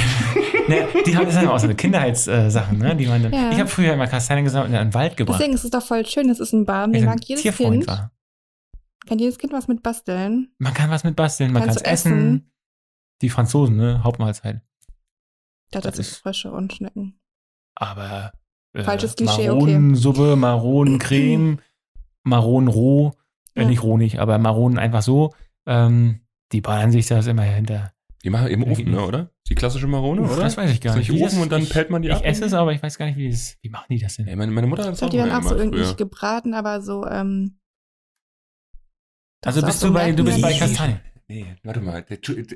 <laughs> Ne, die haben das sind auch so eine Kindheitssachen, ne? Die man dann, Ja. Ich habe früher immer Kastanien gesammelt und in den Wald gebracht. Deswegen ist es doch voll schön. Es ist ein Baum, den mag jedes Tierfreund Kind. war. Kann jedes Kind was mit basteln. Man kann was mit basteln, man kann Kannst es du essen. essen. Die Franzosen, ne? Hauptmahlzeit. Da hat Das das ist- Frösche und Schnecken. Aber äh, Falsches Klischee, okay. Maronensuppe, Maronencreme, <clears throat> Maronenroh, äh, Ja. nicht roh nicht, aber Maronen einfach so. Ähm, die ballern sich das immer hinter. Die machen im Ja, Ofen, ne, oder? Die klassische Marone, Uff, oder? Das weiß ich gar nicht. nicht Wie Ofen das- und dann ich, pellt man die Ich ab? esse es, aber ich weiß gar nicht, wie, das, wie machen die das denn? Ja, meine, meine Mutter hat Ich das glaube, die werden auch so irgendwie früher. nicht gebraten, aber so, ähm. Also bist auch du bei, du bist bei. Kastanien. Nee, warte mal.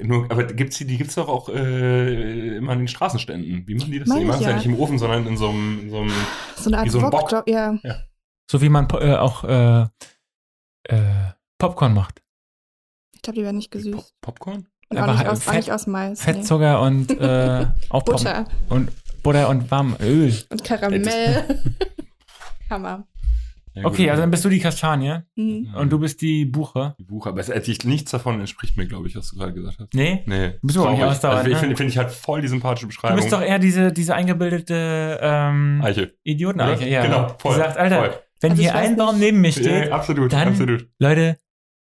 Nur, aber gibt's die, die gibt's doch auch äh, immer an den Straßenständen. Wie machen die das? Meine Die machen ich es ja ja. nicht im Ofen, sondern in so einem, in so einem So eine Art Wie so ein Bock. Wok, ja. So wie man äh, auch äh, äh, Popcorn macht. Ich glaube, die werden nicht Pop gesüßt. Popcorn? Und Aber auch, nicht halt aus, auch Fett- nicht aus Mais. nee. Fettzucker und äh, <laughs> Butter und Butter und warm Öl. und Karamell. <laughs> Hammer. Ja, gut, Okay, also dann bist du die Kastanie Mhm. und du bist die Buche. Die Buche, aber es, es, nichts davon entspricht mir, glaube ich, was du gerade gesagt hast. Nee? Nee. bist du auch nicht traurig. ausdauernd, Also, ich ne? finde find ich halt voll die sympathische Du Beschreibung. bist doch eher diese, diese eingebildete ähm, Eiche. Idioteneiche. Ja. Genau, voll. Die sagt, Alter, voll. wenn Also hier ich ein Baum neben mir steht, Ja, absolut, dann- absolut. Leute,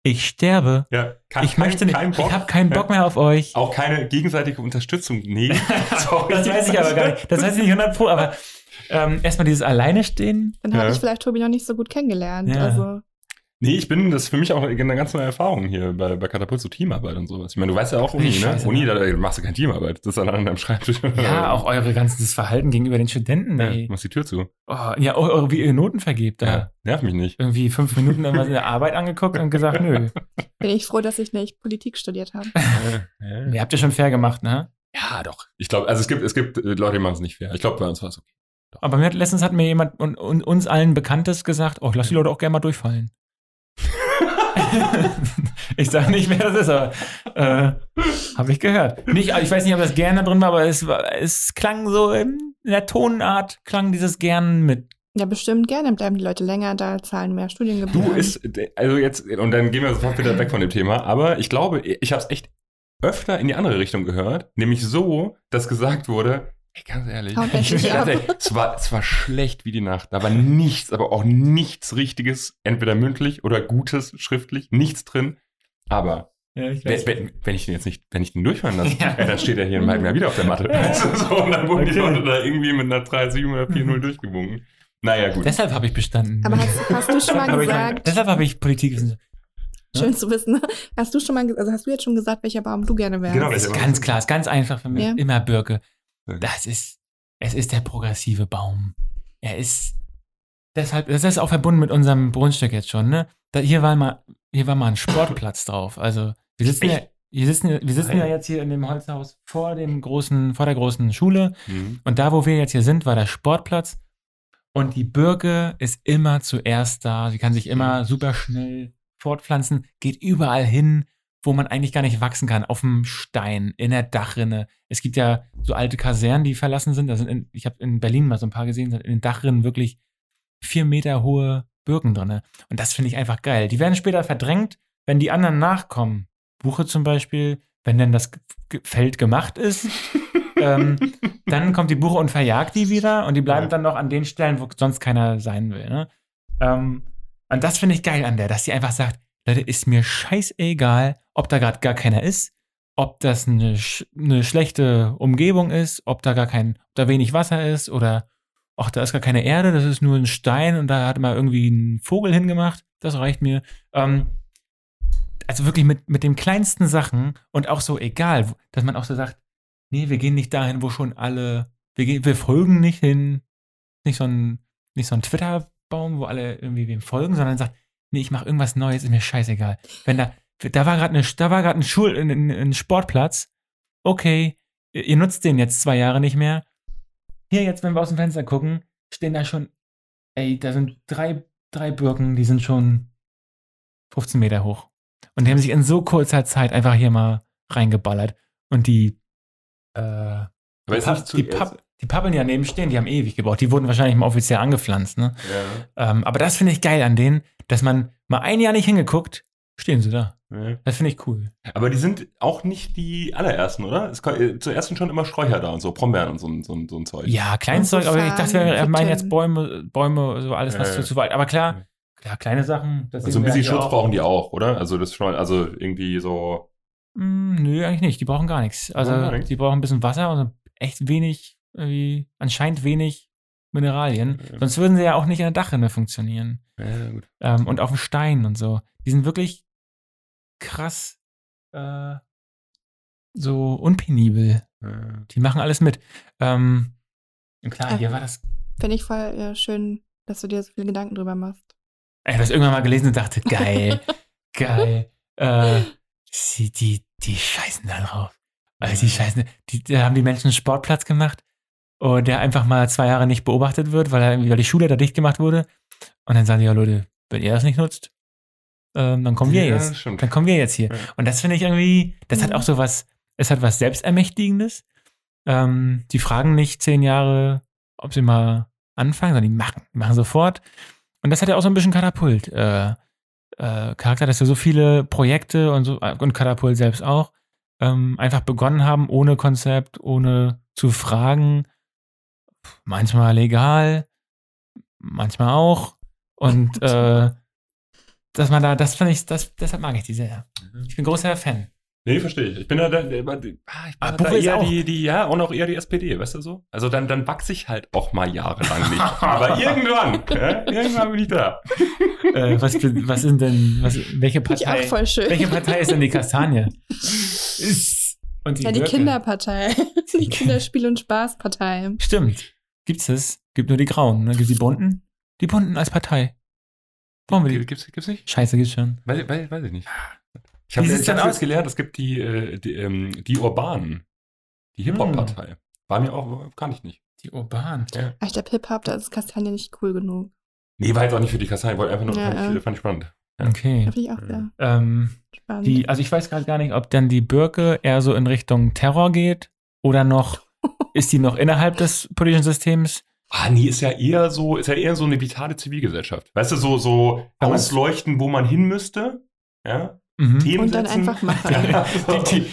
ich sterbe. Ja, kein, Ich möchte nicht, kein Bock. ich habe keinen Bock mehr auf euch. Auch keine gegenseitige Unterstützung. Nee. <laughs> Sorry. Das weiß ich aber gar nicht. Das weiß ich nicht 100 pro, aber ähm, erstmal dieses Alleine stehen. Dann habe ich vielleicht Tobi noch nicht so gut kennengelernt. Ja. Also, Nee, ich bin, das ist für mich auch eine ganz neue Erfahrung hier bei, bei Katapult, so Teamarbeit und sowas. Ich meine, du weißt ja auch Uni, ne? Uni, ja. da machst du keine Teamarbeit. Das ist allein an deinem Schreibtisch. Ja, auch eure ganzes Verhalten gegenüber den Studenten. Ja, Ey. machst die Tür zu. Oh, ja, auch eure, wie ihr Noten vergebt. Da. Ja, nerv mich nicht. Irgendwie fünf Minuten irgendwas in der Arbeit angeguckt und gesagt, nö. <laughs> bin ich froh, dass ich nicht Politik studiert habe. ja, Ihr habt ja schon fair gemacht, ne? ja, doch. Ich glaube, also es gibt, es gibt äh, Leute, die machen es nicht fair. Ich glaube, bei uns war es okay. Aber mir hat, letztens hat mir jemand und, und uns allen Bekanntes gesagt, oh, lass die Leute auch gerne mal durchfallen. <laughs> ich sage nicht, wer das ist, aber äh, habe ich gehört. Nicht, ich weiß nicht, ob das gerne drin war, aber es, es klang so in der Tonart, klang dieses gern mit Ja, bestimmt gerne. Bleiben die Leute länger da, zahlen mehr Studiengebühren. Du ist, also jetzt, und dann gehen wir sofort wieder weg von dem Thema, aber ich glaube, ich habe es echt öfter in die andere Richtung gehört, nämlich so, dass gesagt wurde, ey, ganz ehrlich, es, war, es war schlecht wie die Nacht, da war nichts, aber auch nichts Richtiges, entweder mündlich oder Gutes schriftlich, nichts drin, aber Ja, ich wenn, wenn, wenn ich den jetzt nicht, wenn ich den durchfallen lasse, Ja. dann steht er hier im halben Jahr wieder auf der Matte. <laughs> Du, so, und dann wurden die Okay. Leute da irgendwie mit einer 3-7 oder 4-0 Mhm. durchgewunken. Naja, gut. Deshalb habe ich bestanden. Aber hast, hast du schon mal <laughs> gesagt, deshalb habe ich Politik. <laughs> schön zu wissen, hast du schon mal, also hast du jetzt schon gesagt, welcher Baum du gerne wärst? Genau, Ist ganz klar, ist ganz einfach für mich. Ja. Immer Birke. Ja. Das ist, es ist der progressive Baum. Er ist, deshalb, das ist auch verbunden mit unserem Grundstück jetzt schon, ne? Da, hier war mal, hier war mal ein Sportplatz drauf. Also, wir sitzen ja, Echt? wir sitzen, wir sitzen ja jetzt hier in dem Holzhaus vor dem großen, vor der großen Schule. Mhm. Und da, wo wir jetzt hier sind, war der Sportplatz. Und die Birke ist immer zuerst da. Sie kann sich immer super schnell fortpflanzen, geht überall hin, wo man eigentlich gar nicht wachsen kann. Auf dem Stein, in der Dachrinne. Es gibt ja so alte Kasernen, die verlassen sind. Da sind in, ich habe in Berlin mal so ein paar gesehen, sind in den Dachrinnen wirklich vier Meter hohe Birken drin. Und das finde ich einfach geil. Die werden später verdrängt, wenn die anderen nachkommen. Buche zum Beispiel, wenn denn das Feld gemacht ist, <laughs> ähm, dann kommt die Buche und verjagt die wieder und die bleiben Ja. dann noch an den Stellen, wo sonst keiner sein will. Ne? Ähm, und das finde ich geil an der, dass sie einfach sagt, Leute, ist mir scheißegal, ob da gerade gar keiner ist, ob das eine, sch eine schlechte Umgebung ist, ob da gar kein, ob da wenig Wasser ist oder ach, da ist gar keine Erde, das ist nur ein Stein und da hat mal irgendwie ein Vogel hingemacht. Das reicht mir. Ähm, also wirklich mit, mit den kleinsten Sachen und auch so egal, dass man auch so sagt, nee, wir gehen nicht dahin, wo schon alle, wir, gehen, wir folgen nicht hin, nicht so ein, nicht so ein Twitter-Baum, wo alle irgendwie wem folgen, sondern sagt, nee, ich mache irgendwas Neues, ist mir scheißegal. Wenn da, da war gerade eine, da war gerade ein Schul, ein, ein, Sportplatz, okay, ihr, nutzt den jetzt zwei Jahre nicht mehr. Hier jetzt, wenn wir aus dem Fenster gucken, stehen da schon, ey, da sind drei, drei Birken, die sind schon 15 Meter hoch. Und die haben sich in so kurzer Zeit einfach hier mal reingeballert. Und die, äh, die, zu, die, Papp, die Pappeln, die daneben stehen, die haben ewig gebraucht. Die wurden wahrscheinlich mal offiziell angepflanzt. Ne? ja, Ähm, aber das finde ich geil an denen, dass man mal ein Jahr nicht hingeguckt, stehen sie da. ja. Das finde ich cool. Aber die sind auch nicht die allerersten, oder? Es, ko- äh, zuerst sind schon immer Sträucher da und so, Brombeeren und so, ein- so, ein- so ein Zeug. Ja, Kleinzeug, aber ich dachte, wir meinen jetzt. Bäume, Bäume, so alles, was Ja, zu, ja. zu weit. Aber klar, klar, kleine Sachen. Das Also ein bisschen Schutz auch. brauchen die auch, oder? Also das schon, also irgendwie so. Mm, nö, eigentlich nicht. Die brauchen gar nichts. Also, gar nichts? die brauchen ein bisschen Wasser und echt wenig, irgendwie, anscheinend wenig Mineralien. Ja. Sonst würden sie ja auch nicht in der Dachrinne funktionieren. Ja, gut. Ähm, und auf dem Stein und so. Die sind wirklich krass äh, so unpenibel. Ja. Die machen alles mit. Ähm, und klar, Äh, hier war das. Finde ich voll ja, schön, dass du dir so viele Gedanken drüber machst. Ich habe das irgendwann mal gelesen und dachte, <laughs> geil, geil. Äh, die, die, die scheißen da drauf. Also die scheißen, die, da haben die Menschen einen Sportplatz gemacht und der einfach mal zwei Jahre nicht beobachtet wird, weil, er, irgendwie- weil die Schule da dicht gemacht wurde. Und dann sagen die, ja Leute, wenn ihr das nicht nutzt, ähm, dann kommen wir Ja, jetzt. stimmt. Dann kommen wir jetzt hier. Ja. Und das finde ich irgendwie, das hat Mhm. auch so was, es hat was Selbstermächtigendes. Ähm, die fragen nicht zehn Jahre, ob sie mal anfangen, sondern die machen, die machen sofort. Und das hat ja auch so ein bisschen Katapult. Äh, äh, Charakter, dass wir so viele Projekte und so, äh, und Katapult selbst auch, ähm, einfach begonnen haben, ohne Konzept, ohne zu fragen. Manchmal legal, manchmal auch. Und <laughs> äh, dass man da, das finde ich, das, deshalb mag ich die sehr. Ich bin großer Fan. Nee, verstehe ich. Ich bin da, da, da, ah, ich bin Ah, da eher auch- die, die, ja, und auch eher die SPD, weißt du so? Also dann, dann wachse ich halt auch mal jahrelang nicht. Aber <laughs> irgendwann, ja, irgendwann bin ich da. äh, was, was sind denn, was, welche Finde ich auch Partei? voll schön. Welche Partei ist denn die Kastanie? <laughs> Die ja, die Birke. Kinderpartei. die Kinderspiel- und Spaßpartei. Stimmt. Gibt's das? Gibt nur die Grauen. Ne? Gibt's die Bunten? Die Bunten als Partei. Brauchen wir die? Gibt's, gibt's nicht? Scheiße, gibt's schon. Weiß, weiß, weiß ich nicht. Ich habe ich jetzt gelernt, es gibt die, äh, die, ähm, die Urbanen. Die Hip-Hop-Partei. War mir auch, kann ich nicht. Die Urban. Ja. Ach, der Hip-Hop, da ist Kastanie nicht cool genug. Nee, war jetzt auch nicht für die Kastanie, wollte einfach nur, Ja, fand, ich, ja. fand ich spannend. Okay. Ich auch sehr Ähm, spannend. die, also ich weiß gerade gar nicht, ob dann die Birke eher so in Richtung Terror geht oder noch, ist die noch innerhalb des politischen Systems? Ah, nee, ist ja eher so, ist ja eher so eine vitale Zivilgesellschaft. Weißt du, so, so Aber- ausleuchten, wo man hin müsste. Ja. Mhm. Themen Und dann setzen. einfach machen. <laughs> Ja, <laughs> Die, die,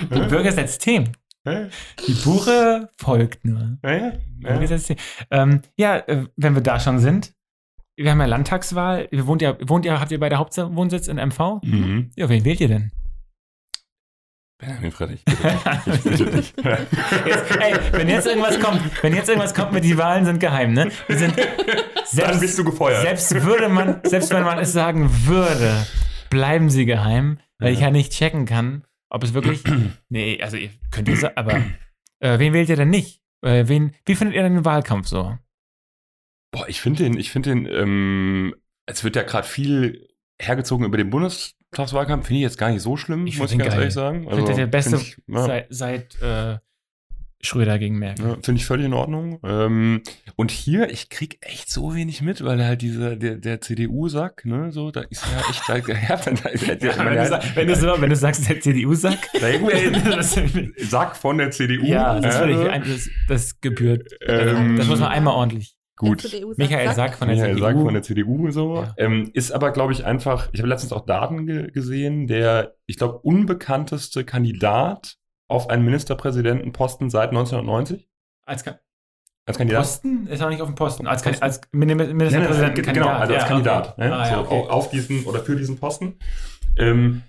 die <laughs> Bürger setzt Themen. Ja, Die Buche folgt nur. ja, ja. Ja. Ähm, ja, äh, wenn wir da schon sind, wir haben ja Landtagswahl. Ihr wohnt ja, wohnt ihr, habt ihr beide Hauptwohnsitz in MV? Mhm. Ja, wen wählt ihr denn? Benjamin Friedrich. <laughs> Ich bitte dich. Jetzt, ey, wenn jetzt irgendwas kommt, wenn jetzt irgendwas kommt mit die Wahlen sind geheim, ne? Wir sind <laughs> Dann bist du gefeuert. Selbst würde man, selbst wenn man es sagen würde, bleiben sie geheim, weil ich ja nicht checken kann, ob es wirklich. <clears throat> Nee, also ihr könnt ihr sagen, aber äh, wen wählt ihr denn nicht? Äh, wen, wie findet ihr denn den Wahlkampf so? Boah, ich finde den, ich finde den, ähm, es wird ja gerade viel hergezogen über den Bundestagswahlkampf, finde ich jetzt gar nicht so schlimm, Ich muss ich ganz geil. ehrlich sagen. Ich finde der beste ich, ja, seit, seit äh, Schröder gegen Merkel. ja, finde ich völlig in Ordnung. Ähm, und hier, ich krieg echt so wenig mit, weil halt dieser, der, der CDU-Sack, ne, so, da ist <laughs> ja echt, da, ja, da, da, Ja, wenn, du, sa- wenn, du so, wenn du sagst, der CDU-Sack. <laughs> <laughs> Sack von der CDU. ja, das, äh, ich, das gebührt. Ähm, Das muss man einmal ordentlich. Gut. Michael Sack von der Michael CDU. Sack von der CDU so. Ja. Ähm, ist aber, glaube ich, einfach, ich habe letztens auch Daten ge gesehen, der, ich glaube, unbekannteste Kandidat auf einen Ministerpräsidentenposten seit 1990 als Ka- als Kandidat. Posten ist auch nicht auf dem Posten. Als, Posten. als Ministerpräsidenten. genau, also als Kandidat. Ne? Ah, ja, so, okay. au- Auf diesen oder für diesen Posten. Ähm,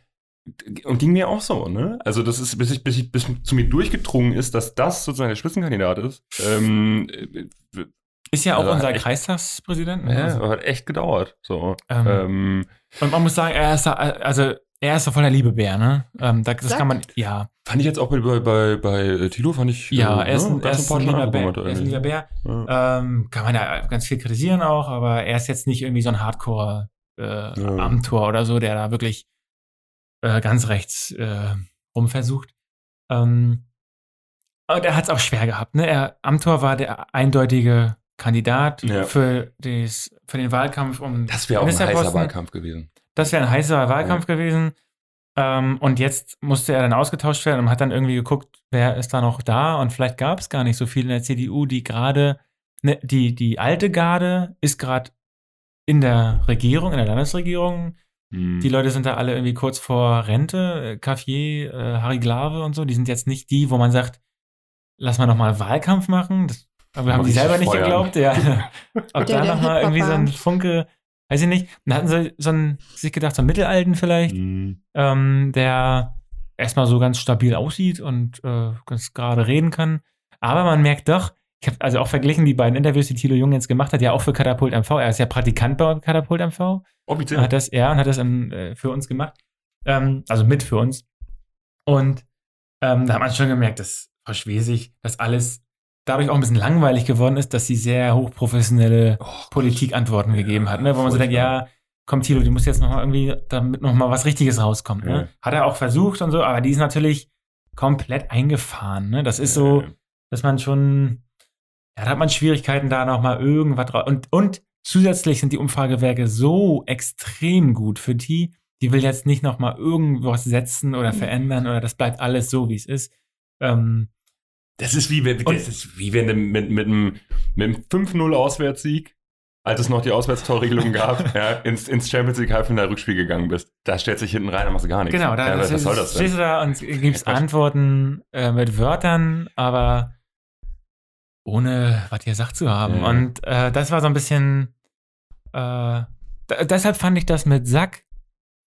und ging mir auch so, ne? Also das ist, bis ich, bis ich bis zu mir durchgedrungen ist, dass das sozusagen der Spitzenkandidat ist. Ähm, äh, Ist ja auch Also unser echt- Kreistagspräsident. ne? ja, Also, hat echt gedauert. So. Ähm, Ähm, Und man muss sagen, er ist da, also er ist so voller Liebebär, ne? Ähm, da- das kann man, ja. Fand ich jetzt auch bei, bei, bei, bei Tilo, fand ich. Ja, äh, er ist ne, ein, er ist ein sympathische lieber Bär. Er ist ein lieber Bär. Ja. Ähm, kann man ja ganz viel kritisieren auch, aber er ist jetzt nicht irgendwie so ein Hardcore äh, Ja. Amtor oder so, der da wirklich äh, ganz rechts äh, rumversucht. Ähm, und er hat es auch schwer gehabt. Ne? Er, Amtor war der eindeutige Kandidat Ja. für, des, für den Wahlkampf um Das wäre auch ein heißer. Wahlkampf gewesen. Das wäre ein heißer Wahlkampf gewesen. Ähm, und jetzt musste er dann ausgetauscht werden und hat dann irgendwie geguckt, wer ist da noch da. Und vielleicht gab es gar nicht so viel in der CDU, die gerade, ne, die, die alte Garde ist gerade in der Regierung, in der Landesregierung. Hm. Die Leute sind da alle irgendwie kurz vor Rente. Äh, Cafier, äh, Harry Glave und so, die sind jetzt nicht die, wo man sagt, lass mal nochmal Wahlkampf machen. Das, aber haben die selber nicht feuern. geglaubt. Ja. <laughs> Ob Der- da nochmal irgendwie so ein. Funke, weiß ich nicht. Dann hatten sie so einen, sich gedacht, so einen Mittelalten vielleicht, Hm. ähm, der erstmal so ganz stabil aussieht und äh, ganz gerade reden kann. Aber man merkt doch, ich habe also auch verglichen die beiden Interviews, die Thilo Jung jetzt gemacht hat, ja auch für Katapult MV. Er ist ja Praktikant bei Katapult MV. Offiziell. Hat das, ja, und hat das ähm, äh, für uns gemacht. Ähm, also mit für uns. Und ähm, da hat man schon gemerkt, dass Frau Schwesig das alles dadurch auch ein bisschen langweilig geworden ist, dass sie sehr hochprofessionelle Oh, Politikantworten Ja, gegeben hat, ne? wo man so denkt, ja, komm Thilo, du musst jetzt noch mal irgendwie, damit noch mal was Richtiges rauskommt. Ne? Ja. Hat er auch versucht und so, aber die ist natürlich komplett eingefahren. Ne? Das ist so, dass man schon, ja, da hat man Schwierigkeiten, da noch mal irgendwas draus. Und, und zusätzlich sind die Umfragewerke so extrem gut für die, die will jetzt nicht noch mal irgendwas setzen oder verändern oder das bleibt alles so, wie es ist. Ähm, Das ist wie, wenn, das ist wie wenn du mit, mit einem, mit einem 5-0 Auswärtssieg, als es noch die Auswärtstorregelung gab, <laughs> ja, ins, ins Champions League Halbfinale Rückspiel gegangen bist. Da stellst du dich hinten rein, dann machst du gar nichts. genau, da ja, was, was soll das stehst du da und gibst. <laughs> Antworten äh, mit Wörtern, aber ohne was ihr sagt zu haben. Ja. Und äh, das war so ein bisschen. Äh, deshalb fand ich das mit Sack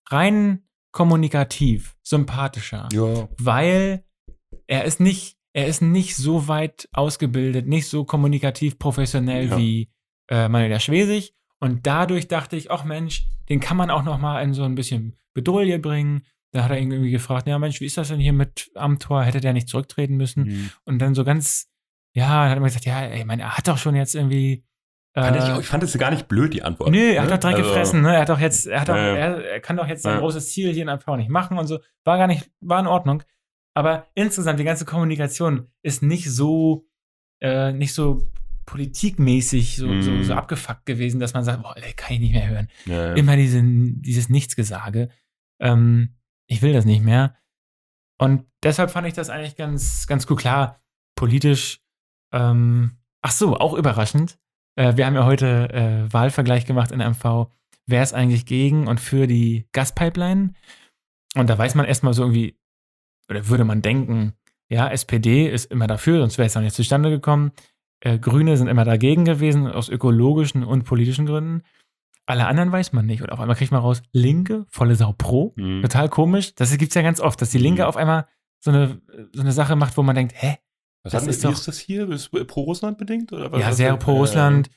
rein kommunikativ sympathischer. Ja. weil er ist nicht, er ist nicht so weit ausgebildet, nicht so kommunikativ professionell Ja. wie äh, Manuela Schwesig. Und dadurch dachte ich, ach Mensch, den kann man auch noch mal in so ein bisschen Bedrohung bringen. Da hat er ihn irgendwie gefragt, ja Mensch, wie ist das denn hier mit Amtor? Hätte der nicht zurücktreten müssen? Hm. Und dann so ganz, ja, dann hat er mir gesagt, ja, ey, ich meine, er hat doch schon jetzt irgendwie. Äh, ich, auch- fand das gar nicht blöd, die Antwort. Nö, er hat ne? doch direkt Also, gefressen, ne? Er hat doch jetzt, er hat doch, Ja, ja. er, kann doch jetzt sein Ja. großes Ziel hier in MV nicht machen und so. War gar nicht, war in Ordnung. Aber insgesamt, die ganze Kommunikation ist nicht so, äh, nicht so politikmäßig so, so, Mhm. so abgefuckt gewesen, dass man sagt, boah, ey, kann ich nicht mehr hören. Ja, ja. Immer diese, dieses Nichtsgesage. Ähm, ich will das nicht mehr. Und deshalb fand ich das eigentlich ganz, ganz gut. Klar, politisch ähm, ach so, auch überraschend. Äh, wir haben ja heute äh, Wahlvergleich gemacht in MV. Wer ist eigentlich gegen und für die Gaspipeline? Und da weiß man erstmal so irgendwie, oder würde man denken, ja, SPD ist immer dafür, sonst wäre es auch nicht zustande gekommen. Äh, Grüne sind immer dagegen gewesen, aus ökologischen und politischen Gründen. Alle anderen weiß man nicht. Und auf einmal kriegt man raus, Linke, volle Sau pro. Mhm. Total komisch. Das gibt es ja ganz oft, dass die Linke Mhm. auf einmal so eine, so eine Sache macht, wo man denkt, hä? Was Das hat, ist wie doch- ist das hier? Ist pro Russland bedingt? Oder was ja, sehr pro Russland.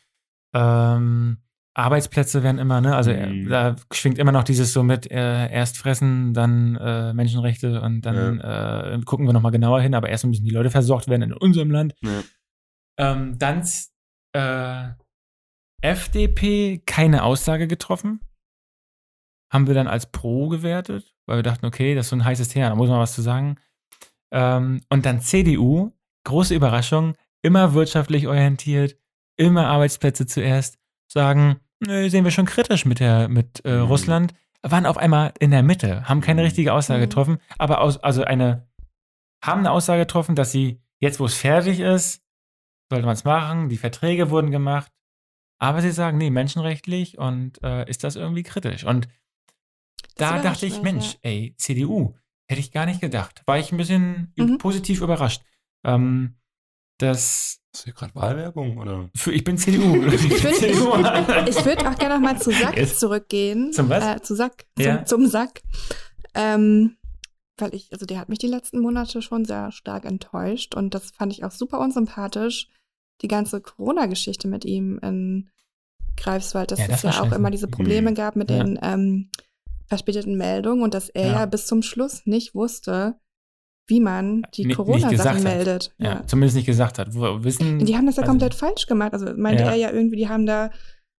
Ähm, Arbeitsplätze werden immer, ne? Also Mhm. äh, da schwingt immer noch dieses so mit äh, erst fressen, dann äh, Menschenrechte und dann äh, gucken wir nochmal genauer hin, aber erst müssen die Leute versorgt werden in unserem Land. Ja. Ähm, dann äh, FDP keine Aussage getroffen. Haben wir dann als Pro gewertet, weil wir dachten, okay, das ist so ein heißes Thema, da muss man was zu sagen. Ähm, und dann CDU, große Überraschung, immer wirtschaftlich orientiert, immer Arbeitsplätze zuerst, sagen, nö, sehen wir schon kritisch mit, der, mit äh, Mhm. Russland, waren auf einmal in der Mitte, haben keine Mhm. richtige Aussage Mhm. getroffen, aber aus, also eine, haben eine Aussage getroffen, dass sie jetzt, wo es fertig ist, sollte man es machen, die Verträge wurden gemacht, aber sie sagen, nee, menschenrechtlich und äh, ist das irgendwie kritisch. Und da dachte ich, Mensch, ey, CDU, hätte ich gar nicht gedacht. War ich ein bisschen Mhm. positiv überrascht. Ähm, das, Ist hier gerade Wahlwerbung? Oder? für, ich bin CDU. <laughs> ich bin würd- CDU. Ich würde auch gerne noch mal zu Sack Jetzt. zurückgehen. Zum was? Äh, zu Sack. Ja. Zum, zum Sack. Ähm, weil ich, also der hat mich die letzten Monate schon sehr stark enttäuscht und das fand ich auch super unsympathisch, die ganze Corona-Geschichte mit ihm in Greifswald, dass Ja, das es ja auch scheiße. immer diese Probleme Mhm. gab mit Ja. den ähm, verspäteten Meldungen und dass er Ja. ja. bis zum Schluss nicht wusste, wie man die Nicht- nicht Corona-Sachen meldet. ja, zumindest nicht gesagt hat. Wo, wissen, Die haben das ja komplett falsch gemacht. Also meinte Ja. er ja irgendwie, die haben da,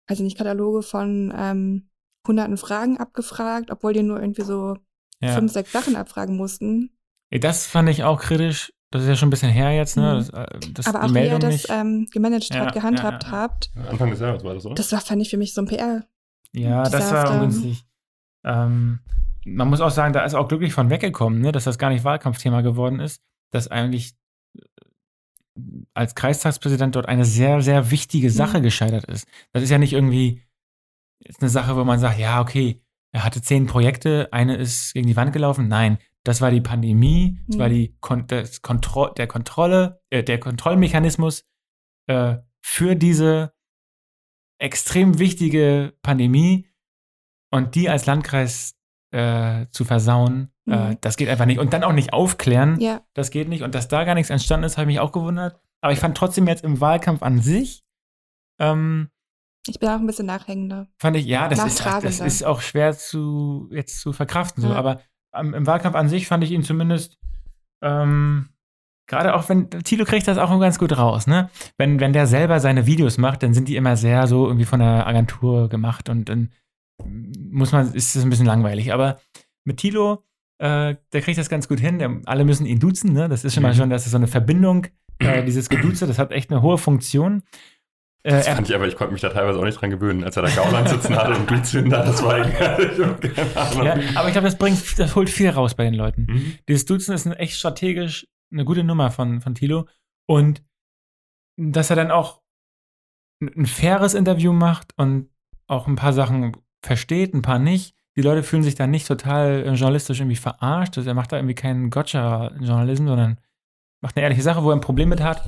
also nicht Kataloge von ähm, hunderten Fragen abgefragt, obwohl die nur irgendwie so ja. fünf, sechs Sachen abfragen mussten. Das fand ich auch kritisch. Das ist ja schon ein bisschen her jetzt, ne? Mhm. Das, äh, das Aber die auch wie Meldung er das nicht. ähm, gemanagt Ja, hat, gehandhabt ja, ja, ja. habt, Anfang des Jahres war das, oder? das war, fand ich für mich so ein PR. Ja, das war ungünstig. Ähm, man muss auch sagen, da ist auch glücklich von weggekommen, ne, dass das gar nicht Wahlkampfthema geworden ist, dass eigentlich äh, als Kreistagspräsident dort eine sehr, sehr wichtige Sache Mhm. gescheitert ist. Das ist ja nicht irgendwie ist eine Sache, wo man sagt, ja, okay, er hatte zehn Projekte, eine ist gegen die Wand gelaufen. Nein, das war die Pandemie, das Mhm. war die Kon das Kontro der Kontrolle, äh, der Kontrollmechanismus äh, für diese extrem wichtige Pandemie und die als Landkreis äh, zu versauen, äh, Mhm. das geht einfach nicht. Und dann auch nicht aufklären, Ja, das geht nicht. Und dass da gar nichts entstanden ist, habe ich mich auch gewundert. Aber ich fand trotzdem jetzt im Wahlkampf an sich, ähm, ich bin auch ein bisschen nachhängender. fand ich, ja, das ist, das ist auch schwer zu jetzt zu verkraften. So. Ja. Aber ähm, im Wahlkampf an sich fand ich ihn zumindest, ähm, gerade auch wenn, Tilo kriegt das auch ganz gut raus, ne? Wenn, wenn der selber seine Videos macht, dann sind die immer sehr so irgendwie von der Agentur gemacht und dann muss man, ist es ein bisschen langweilig. Aber mit Tilo, äh, der kriegt das ganz gut hin. Der, alle müssen ihn duzen, ne? Das ist schon mal Mhm. schon, das ist so eine Verbindung, äh, <clears throat> dieses Geduze, das hat echt eine hohe Funktion. Äh, Das fand ich aber, ich konnte mich da teilweise auch nicht dran gewöhnen, als er da Gauland sitzen hatte und da, das war egal. <laughs> Ja, aber ich glaube, das bringt, das holt viel raus bei den Leuten. Mhm. Dieses Duzen ist echt strategisch eine gute Nummer von, von Thilo. Und dass er dann auch ein faires Interview macht und auch ein paar Sachen versteht, ein paar nicht. Die Leute fühlen sich da nicht total äh, journalistisch irgendwie verarscht. Also er macht da irgendwie keinen Gotcha-Journalismus, sondern macht eine ehrliche Sache, wo er ein Problem mit hat,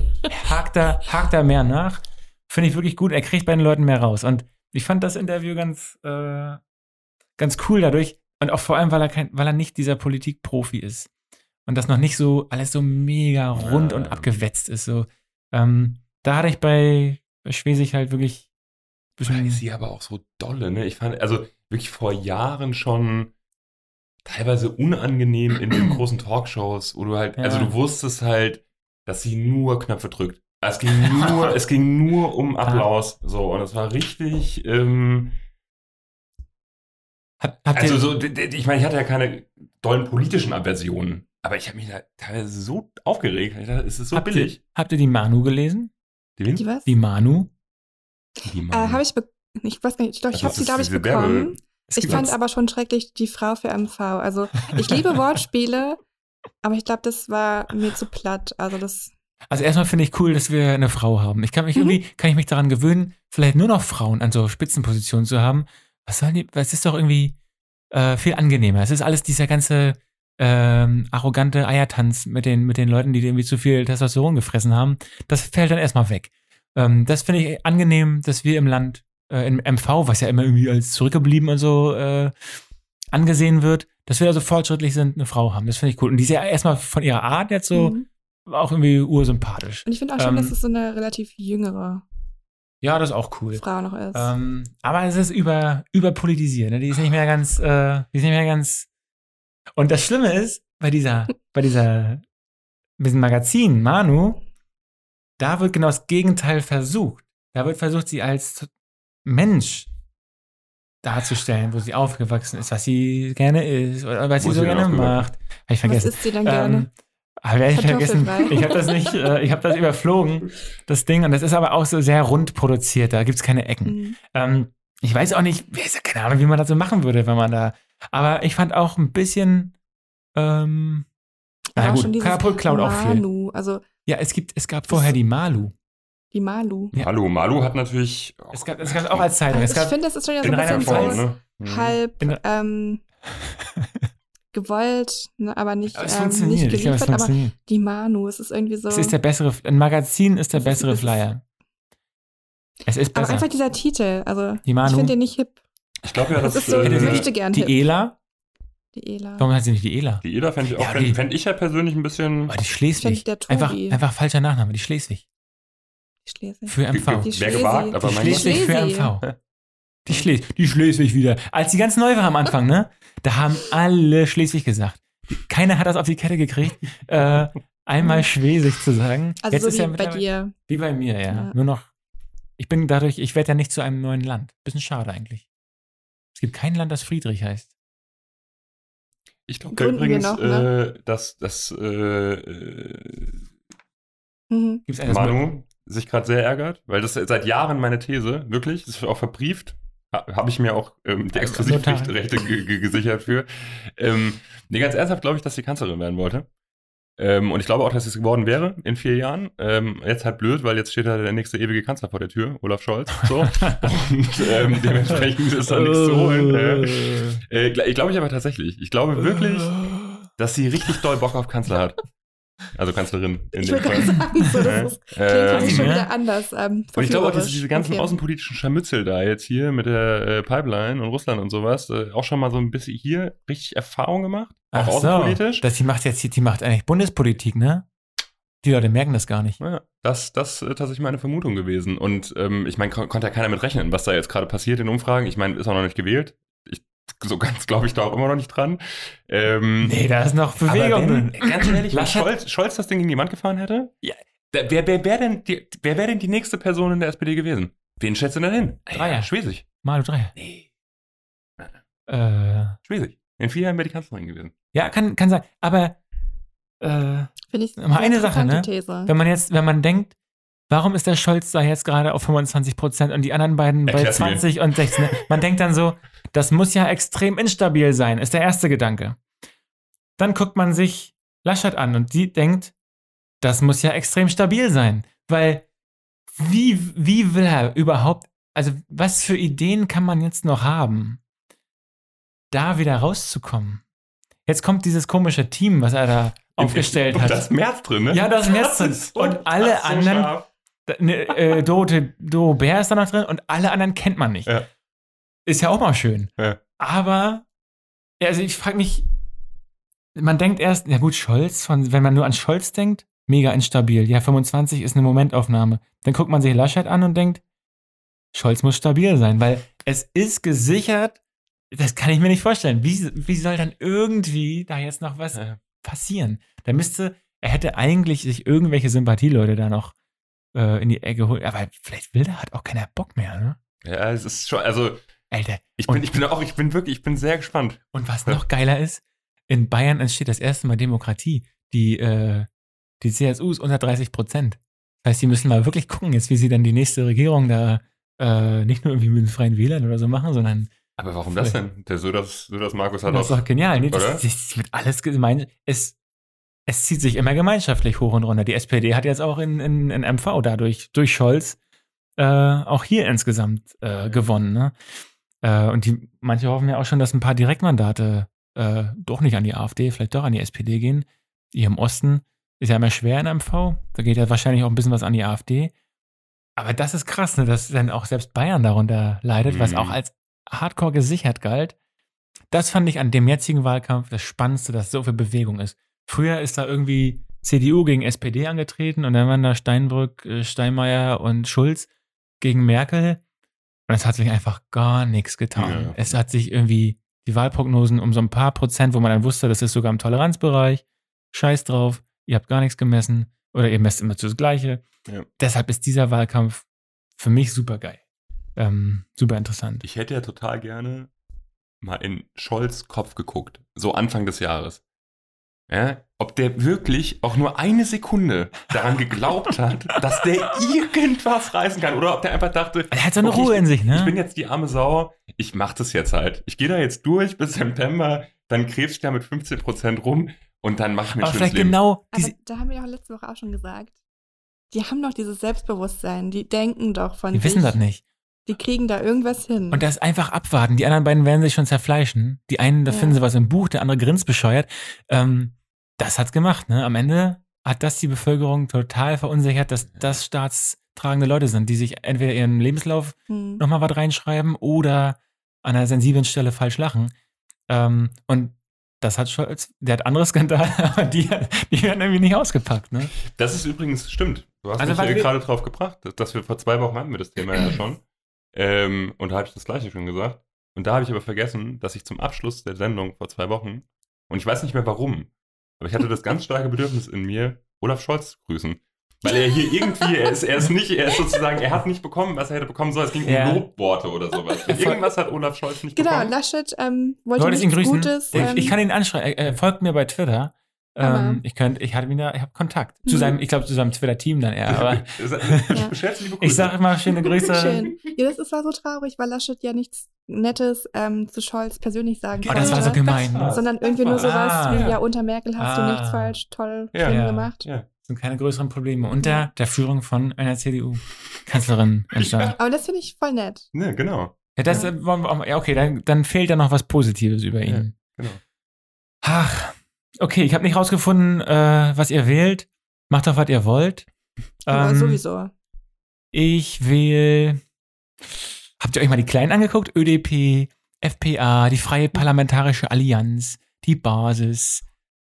hakt da, hakt da mehr nach. Finde ich wirklich gut. Er kriegt bei den Leuten mehr raus. Und ich fand das Interview ganz, äh, ganz cool dadurch. Und auch vor allem, weil er, kein, weil er nicht dieser Politikprofi ist. Und das noch nicht so alles so mega rund Ja. und abgewetzt ist. So. Ähm, da hatte ich bei, bei Schwesig halt wirklich bisschen. ist sie aber auch so dolle, ne? Ich fand, also wirklich vor Jahren schon teilweise unangenehm in den <clears throat> großen Talkshows, wo du halt, Ja. also du wusstest halt, dass sie nur Knöpfe drückt. Es ging nur, <laughs> es ging nur um Applaus. So, und es war richtig, ähm, Hat, habt also ihr, so, ich meine, ich hatte ja keine dollen politischen Aversionen, aber ich habe mich da teilweise so aufgeregt. Ich dachte, es ist so habt, ihr, billig. habt ihr die Manu gelesen? Die? Die was? Die Manu? Äh, habe ich, ich weiß gar nicht, doch, ich Also habe sie, glaube ich, bekommen. Bärbel. Ich fand aber schon schrecklich die Frau für MV. Also ich liebe <laughs> Wortspiele, aber ich glaube, das war mir zu platt. Also das, Also erstmal finde ich cool, dass wir eine Frau haben. Ich kann mich Mhm. irgendwie, kann ich mich daran gewöhnen, vielleicht nur noch Frauen an so Spitzenpositionen zu haben. Was soll die, es ist doch irgendwie äh, viel angenehmer. Es ist alles dieser ganze ähm, arrogante Eiertanz mit den, mit den Leuten, die irgendwie zu viel Testosteron gefressen haben. Das fällt dann erstmal weg. Ähm, das finde ich angenehm, dass wir im Land, äh, im MV, was ja immer irgendwie als zurückgeblieben und so äh, angesehen wird, dass wir also fortschrittlich sind, eine Frau haben. Das finde ich cool. Und die ist ja erstmal von ihrer Art jetzt so Mhm. auch irgendwie ursympathisch. Und ich finde auch schön, Ähm, dass es so eine relativ jüngere Ja, das ist auch cool. Frau noch ist. Ähm, aber es ist über, überpolitisiert. Ne? Die ist nicht mehr ganz, äh, die ist nicht mehr ganz. Und das Schlimme ist, bei dieser, bei dieser, bei diesem Magazin, Manu, da wird genau das Gegenteil versucht. Da wird versucht, sie als Mensch darzustellen, wo sie aufgewachsen ist, was sie gerne ist oder was Wo sie ist so gerne macht. Habe ich Was vergessen. isst sie denn gerne? Ähm, aber werde ich vergessen. Ich habe das nicht, äh, ich habe das überflogen, das Ding. Und das ist aber auch so sehr rund produziert. Da gibt es keine Ecken. Mhm. Ähm, ich weiß auch nicht, ja keine Ahnung, wie man das so machen würde, wenn man da. Aber ich fand auch ein bisschen. Ähm, na auch gut, Katapult klaut auch viel. Also Ja, es gibt, es gab vorher die Malu. die Malu. Ja. Malu, Malu hat natürlich. Es gab, es gab auch als Zeitung. Es ich finde, das ist schon ja so in ein bisschen so ne? Mhm. halb In- ähm, <laughs> gewollt, ne, aber nicht, aber es ähm, nicht funktioniert. Ich glaube, es geliefert. Aber funktioniert. die Manu, es ist irgendwie so. Es ist der bessere, ein Magazin ist der Das bessere das ist- Flyer. Es ist aber besser. einfach dieser Titel, also Die Manu? ich finde den nicht hip. Ich glaube ja, Das dass. ist so, Hätte ich äh, möchte gern die hip. Ela? Die Ela. Warum heißt sie nicht die Ela? die Eda fände ich, auch- Ja, fänd- die- fänd ich ja persönlich ein bisschen. Oh, die Schleswig. Einfach, Tobi. einfach falscher Nachname, die Schleswig. Die Schleswig. Für MV. Die Wäre Schlesi. gewagt, aber Die. Schleswig für. MV. Die, Schles die Schleswig wieder. Als die ganz neu war am Anfang, ne? Da haben alle Schleswig gesagt. Keiner hat das auf die Kette gekriegt, äh, einmal Schleswig zu sagen. Also Jetzt so ist wie ja bei dir. Wie bei mir, ja. Ja. Nur noch. Ich bin dadurch, ich werde ja nicht zu einem neuen Land. Bisschen schade eigentlich. Es gibt kein Land, das Friedrich heißt. Ich glaube übrigens, noch, ne? äh, dass, dass äh, äh, Mhm. Manu sich gerade sehr ärgert, weil das ist seit Jahren meine These, wirklich, das ist auch verbrieft, ha, habe ich mir auch ähm, die Also, Exklusivrechte ge ge gesichert für. Ähm, nee, ganz ernsthaft glaube ich, dass sie Kanzlerin werden wollte. Ähm, und ich glaube auch, dass es geworden wäre in vier Jahren. Ähm, jetzt halt blöd, weil jetzt steht da der nächste ewige Kanzler vor der Tür, Olaf Scholz. So. <laughs> und ähm, dementsprechend ist er nicht so. Äh, äh, ich glaube ich aber tatsächlich. Ich glaube wirklich, dass sie richtig doll Bock auf Kanzler hat. Also Kanzlerin in Ich dem Fall. sagen, so, das ist, klingt Ähm, schon wieder anders. Ähm, und ich glaube auch, diese, verführerisch. diese ganzen Okay. außenpolitischen Scharmützel da jetzt hier mit der äh, Pipeline und Russland und sowas, äh, auch schon mal so ein bisschen hier richtig Erfahrung gemacht. Auch Ach so, außenpolitisch. dass die macht jetzt, die macht eigentlich Bundespolitik, ne? Die Leute merken das gar nicht. Ja, das, das ist tatsächlich meine Vermutung gewesen. Und ähm, ich meine, kon konnte ja keiner mit rechnen, was da jetzt gerade passiert in Umfragen. Ich meine, ist auch noch nicht gewählt. So ganz glaube ich da auch immer noch nicht dran. Ähm, Nee, da ist noch aber Bewegung wenn, drin. ganz ehrlich, wenn Scholz, Scholz das Ding in die Wand gefahren hätte, Ja. da- wer, wer wäre denn, die- wer wär denn die nächste Person in der SPD gewesen? Wen schätzt du denn hin? Dreier. Schwesig. Malu Dreier. Nee. Äh, Schwesig. In vier Jahren wäre die Kanzlerin gewesen. ja, kann, kann sein. Aber äh, Finde ich eine Sache, ne? These. wenn man jetzt, wenn man denkt, warum ist der Scholz da jetzt gerade auf 25 Prozent und die anderen beiden bei Erklär's mir. 20 und 16? Man denkt dann so, das muss ja extrem instabil sein, ist der erste Gedanke. Dann guckt man sich Laschet an und die denkt, das muss ja extrem stabil sein, weil wie, wie will er überhaupt, also was für Ideen kann man jetzt noch haben, da wieder rauszukommen? Jetzt kommt dieses komische Team, was er da aufgestellt hat. Da ist März drin, ne? Ja, da ist März drin. Und alle das so anderen- scharf. Ne, äh, <laughs> Dorothee Doro Bär ist da noch drin und alle anderen kennt man nicht. Ja. Ist ja auch mal schön. Ja. Aber, ja, also ich frage mich, man denkt erst, ja gut, Scholz, von, wenn man nur an Scholz denkt, mega instabil. Ja, 25 ist eine Momentaufnahme. Dann guckt man sich Laschet an und denkt, Scholz muss stabil sein, weil es ist gesichert, das kann ich mir nicht vorstellen. Wie, wie soll dann irgendwie da jetzt noch was passieren? Da müsste, er hätte eigentlich sich irgendwelche Sympathieleute da noch äh, in die Ecke holen. Aber vielleicht will der, hat auch keiner Bock mehr, ne? Ja, es ist schon, also Alter. ich bin, ich bin auch, ich bin wirklich, ich bin sehr gespannt. Und was <laughs> noch geiler ist, in Bayern entsteht das erste Mal Demokratie. Die, äh, die CSU ist unter 30 Prozent. Das heißt, die müssen mal wirklich gucken, jetzt, wie sie dann die nächste Regierung da äh, nicht nur irgendwie mit den Freien Wählern oder so machen, sondern Aber warum das denn? Der so das, so das Markus hat das ist auch. doch genial. Das, Oder? das, das wird alles gemeint. Es, es zieht sich immer gemeinschaftlich hoch und runter. Die SPD hat jetzt auch in, in, in MV dadurch, durch Scholz, äh, auch hier insgesamt äh, gewonnen. Ne? Äh, und die, manche hoffen ja auch schon, dass ein paar Direktmandate äh, doch nicht an die AfD, vielleicht doch an die SPD gehen. Hier im Osten ist ja immer schwer in MV. Da geht ja wahrscheinlich auch ein bisschen was an die AfD. Aber das ist krass, ne, dass dann auch selbst Bayern darunter leidet, was Mhm. auch als hardcore gesichert galt. Das fand ich an dem jetzigen Wahlkampf das Spannendste, dass so viel Bewegung ist. Früher ist da irgendwie CDU gegen SPD angetreten und dann waren da Steinbrück, äh, Steinmeier und Schulz gegen Merkel. Und es hat sich einfach gar nichts getan. Ja. Es hat sich irgendwie die Wahlprognosen um so ein paar Prozent, wo man dann wusste, das ist sogar im Toleranzbereich. Scheiß drauf, ihr habt gar nichts gemessen oder ihr messt immer das Gleiche. Ja. Deshalb ist dieser Wahlkampf für mich super geil. Ähm, super interessant. Ich hätte ja total gerne mal in Scholz Kopf geguckt, so Anfang des Jahres. Ja, ob der wirklich auch nur eine Sekunde daran geglaubt hat, dass der irgendwas reißen kann. Oder ob der einfach dachte, Er hat so eine Okay, Ruhe in sich, ne? ich bin jetzt die arme Sau, ich mach das jetzt halt. Ich gehe da jetzt durch bis September, dann krebs ich da mit 15% rum und dann mach ich mir ein Aber schönes vielleicht Leben. genau Aber da haben wir auch letzte Woche auch schon gesagt. Die haben doch dieses Selbstbewusstsein. Die denken doch von Die sich. wissen das nicht. Die kriegen da irgendwas hin. Und das einfach abwarten. Die anderen beiden werden sich schon zerfleischen. Die einen, da Ja. finden sie was im Buch, der andere grinst bescheuert. Ähm, das hat's gemacht, ne? Am Ende hat das die Bevölkerung total verunsichert, dass das staatstragende Leute sind, die sich entweder ihren Lebenslauf Hm. nochmal was reinschreiben oder an einer sensiblen Stelle falsch lachen. Ähm, und das hat Scholz, der hat andere Skandale, <laughs> aber die, die werden irgendwie nicht ausgepackt, ne? Das ist übrigens, stimmt. Du hast Also, mich gerade drauf gebracht, dass- dass wir vor zwei Wochen hatten wir das Thema ja schon. Ähm, und da habe ich das gleiche schon gesagt. Und da habe ich aber vergessen, dass ich zum Abschluss der Sendung vor zwei Wochen, und ich weiß nicht mehr warum, aber ich hatte das ganz starke Bedürfnis in mir, Olaf Scholz zu grüßen. Weil er hier irgendwie, er ist, er ist nicht, er ist sozusagen, er hat nicht bekommen, was er hätte bekommen sollen. Es ging Ja. um Lobworte oder sowas. Irgendwas hat Olaf Scholz nicht Genau, bekommen. Laschet ähm, wollte Wolltest ihn grüßen? Gutes. ich, ähm, ich kann ihn anschreiben. Er, er folgt mir bei Twitter. Ähm, ich könnte, ich hatte da, ich habe Kontakt zu Mhm. seinem, ich glaube zu seinem Twitter-Team dann eher. Aber <laughs> Ja. <laughs> Ich sage immer schöne Grüße. <laughs> Schön. Ja, das ist, war so traurig, weil Laschet ja nichts Nettes ähm, zu Scholz persönlich sagen Oh, das war so gemein. Das war- Ne? Sondern irgendwie nur sowas Ah. wie, ja, unter Merkel hast Ah. du nichts falsch, toll, Ja. Ja. gemacht. Ja. sind keine größeren Probleme unter der Führung von einer CDU-Kanzlerin entstanden. Aber das finde ich voll nett. ja, genau. Ja, das, ja, okay, dann, dann fehlt da noch was Positives über ihn. genau. Ach, okay, ich habe nicht rausgefunden, äh, was ihr wählt. Macht doch, was ihr wollt. Aber Ähm, sowieso. Ich will. Habt ihr euch mal die Kleinen angeguckt? ÖDP, FPA, die Freie Parlamentarische Allianz, die Basis.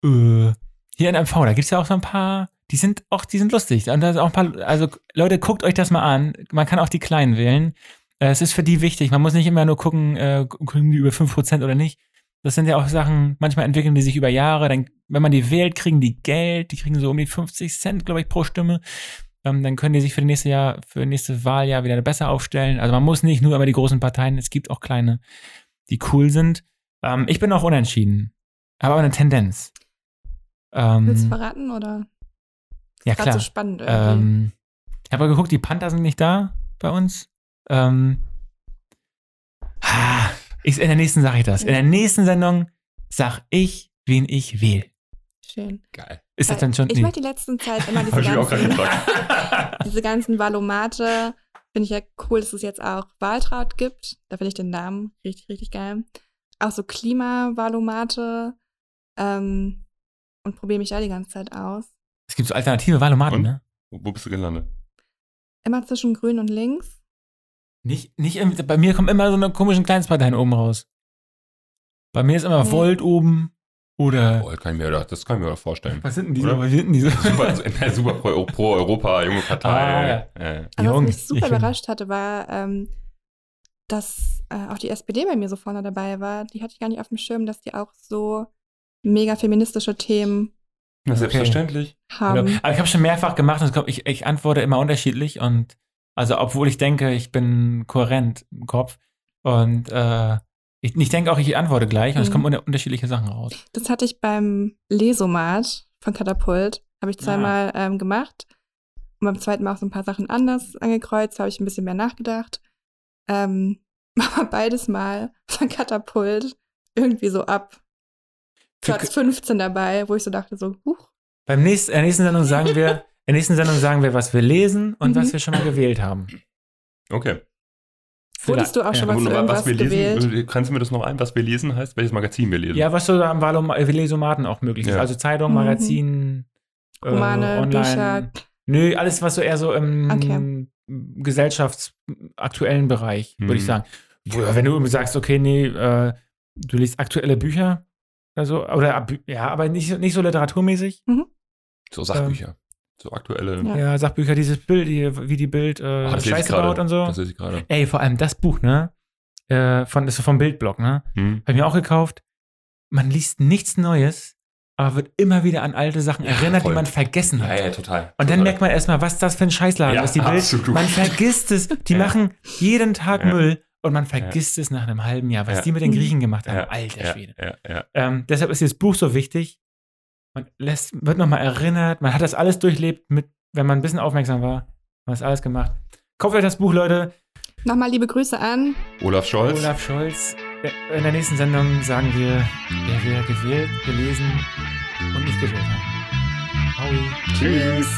Äh, hier in MV, da gibt es ja auch so ein paar. Die sind auch, die sind lustig. Und da sind auch ein paar, also Leute, guckt euch das mal an. Man kann auch die Kleinen wählen. Äh, es ist für die wichtig. Man muss nicht immer nur gucken, äh, kriegen die über 5% oder nicht. Das sind ja auch Sachen, manchmal entwickeln die sich über Jahre. Dann, wenn man die wählt, kriegen die Geld. Die kriegen so um die 50 Cent, glaube ich, pro Stimme. Ähm, dann können die sich für das nächste Jahr, für das nächste Wahljahr wieder besser aufstellen. Also man muss nicht nur immer die großen Parteien, es gibt auch kleine, die cool sind. Ähm, ich bin auch unentschieden. Habe aber eine Tendenz. Ähm, Willst du verraten oder? ja, klar. so spannend irgendwie. Ähm, ich habe geguckt, die Panther sind nicht da bei uns. Ähm, ah, ich, in der nächsten sage ich das. In der nächsten Sendung sag ich, wen ich wähle. Schön. Geil. Ist das Weil dann schon? Ich nee. mache die letzten Zeit immer <laughs> diese Hab ich mich auch gerade ganzen, gefragt. <laughs> diese ganzen Valomate. Finde ich ja cool, dass es jetzt auch Waltraud gibt. Da finde ich den Namen richtig, richtig geil. Auch so Klimavalomate. Ähm, und probiere mich da die ganze Zeit aus. Es gibt so alternative Wahlomaten, Und? ne? Wo bist du gelandet? Immer zwischen grün und links. Nicht, nicht, im- bei mir kommen immer so eine komischen Kleinstparteien oben raus. Bei mir ist immer Nee. Volt oben oder. Boah, kann ich mir, doch- das kann ich mir doch vorstellen. Was sind denn Oder? Was sind denn diese? <laughs> Super, na, super pro, pro Europa, junge Partei. Ah, ja. äh, Also Jung, was mich super überrascht hatte, war, ähm, dass äh, auch die SPD bei mir so vorne dabei war. Die hatte ich gar nicht auf dem Schirm, dass die auch so mega feministische Themen na, selbstverständlich. haben. Aber ich habe schon mehrfach gemacht und kommt- ich, ich antworte immer unterschiedlich und also obwohl ich denke, ich bin kohärent im Kopf und äh, ich, ich denke auch, ich antworte gleich und es Mhm. kommen unter, unterschiedliche Sachen raus. Das hatte ich beim Lesomat von Katapult. Habe ich zweimal ähm, gemacht. Und beim zweiten Mal auch so ein paar Sachen anders angekreuzt, habe ich ein bisschen mehr nachgedacht. Ähm, <laughs> aber beides Mal von Katapult irgendwie so ab Platz 15 dabei, wo ich so dachte, so, huch, Beim nächsten, der nächsten Sendung sagen wir, <laughs> in der nächsten Sendung sagen wir, was wir lesen und Mhm. was wir schon mal gewählt haben. Okay. Wurdest du auch schon ja. was Und für irgendwas was wir gewählt? lesen, kannst du mir das noch ein, was wir lesen heißt? Welches Magazin wir lesen? Ja, was so am Valo- Velosomaten auch möglich ist. Ja. Also Zeitung, Mhm. Magazin, äh, Romane, Bücher. Nö, alles, was so eher so im Okay. gesellschaftsaktuellen Bereich, würde ich Mhm. sagen. Wo- Wenn du sagst, okay, nee, äh, du liest aktuelle Bücher oder so, oder ja, aber nicht, nicht so literaturmäßig. So Sachbücher. So aktuelle. Ja. Ja, Sachbücher, dieses Bild, die, wie die Bild äh, Ah, das lese ich Scheiße baut und so. Das lese ich gerade. Ey, vor allem das Buch, ne? Äh, von, das ist vom Bildblog, ne? Hm. Hab ich mir auch gekauft. Man liest nichts Neues, aber wird immer wieder an alte Sachen Ja, erinnert, voll. die man vergessen Ja, hat. ja, total. Und dann total. merkt man erstmal, was das für ein Scheißladen Ja, ist. Die Bild, absolut. man vergisst es. <laughs> Die Ja. machen jeden Tag Ja. Müll und man vergisst es nach einem halben Jahr, was Ja. die mit den Griechen gemacht haben. ja, Alter ja, Schwede. Ja, ja. Ähm, deshalb ist dieses Buch so wichtig. Man lässt, wird nochmal erinnert. Man hat das alles durchlebt, mit, wenn man ein bisschen aufmerksam war. Man hat alles gemacht. Kauft euch das Buch, Leute. Nochmal liebe Grüße an. Olaf Scholz. Olaf Scholz. In der nächsten Sendung sagen wir, wer wir gewählt, gelesen und nicht gewählt haben. Howie. Tschüss.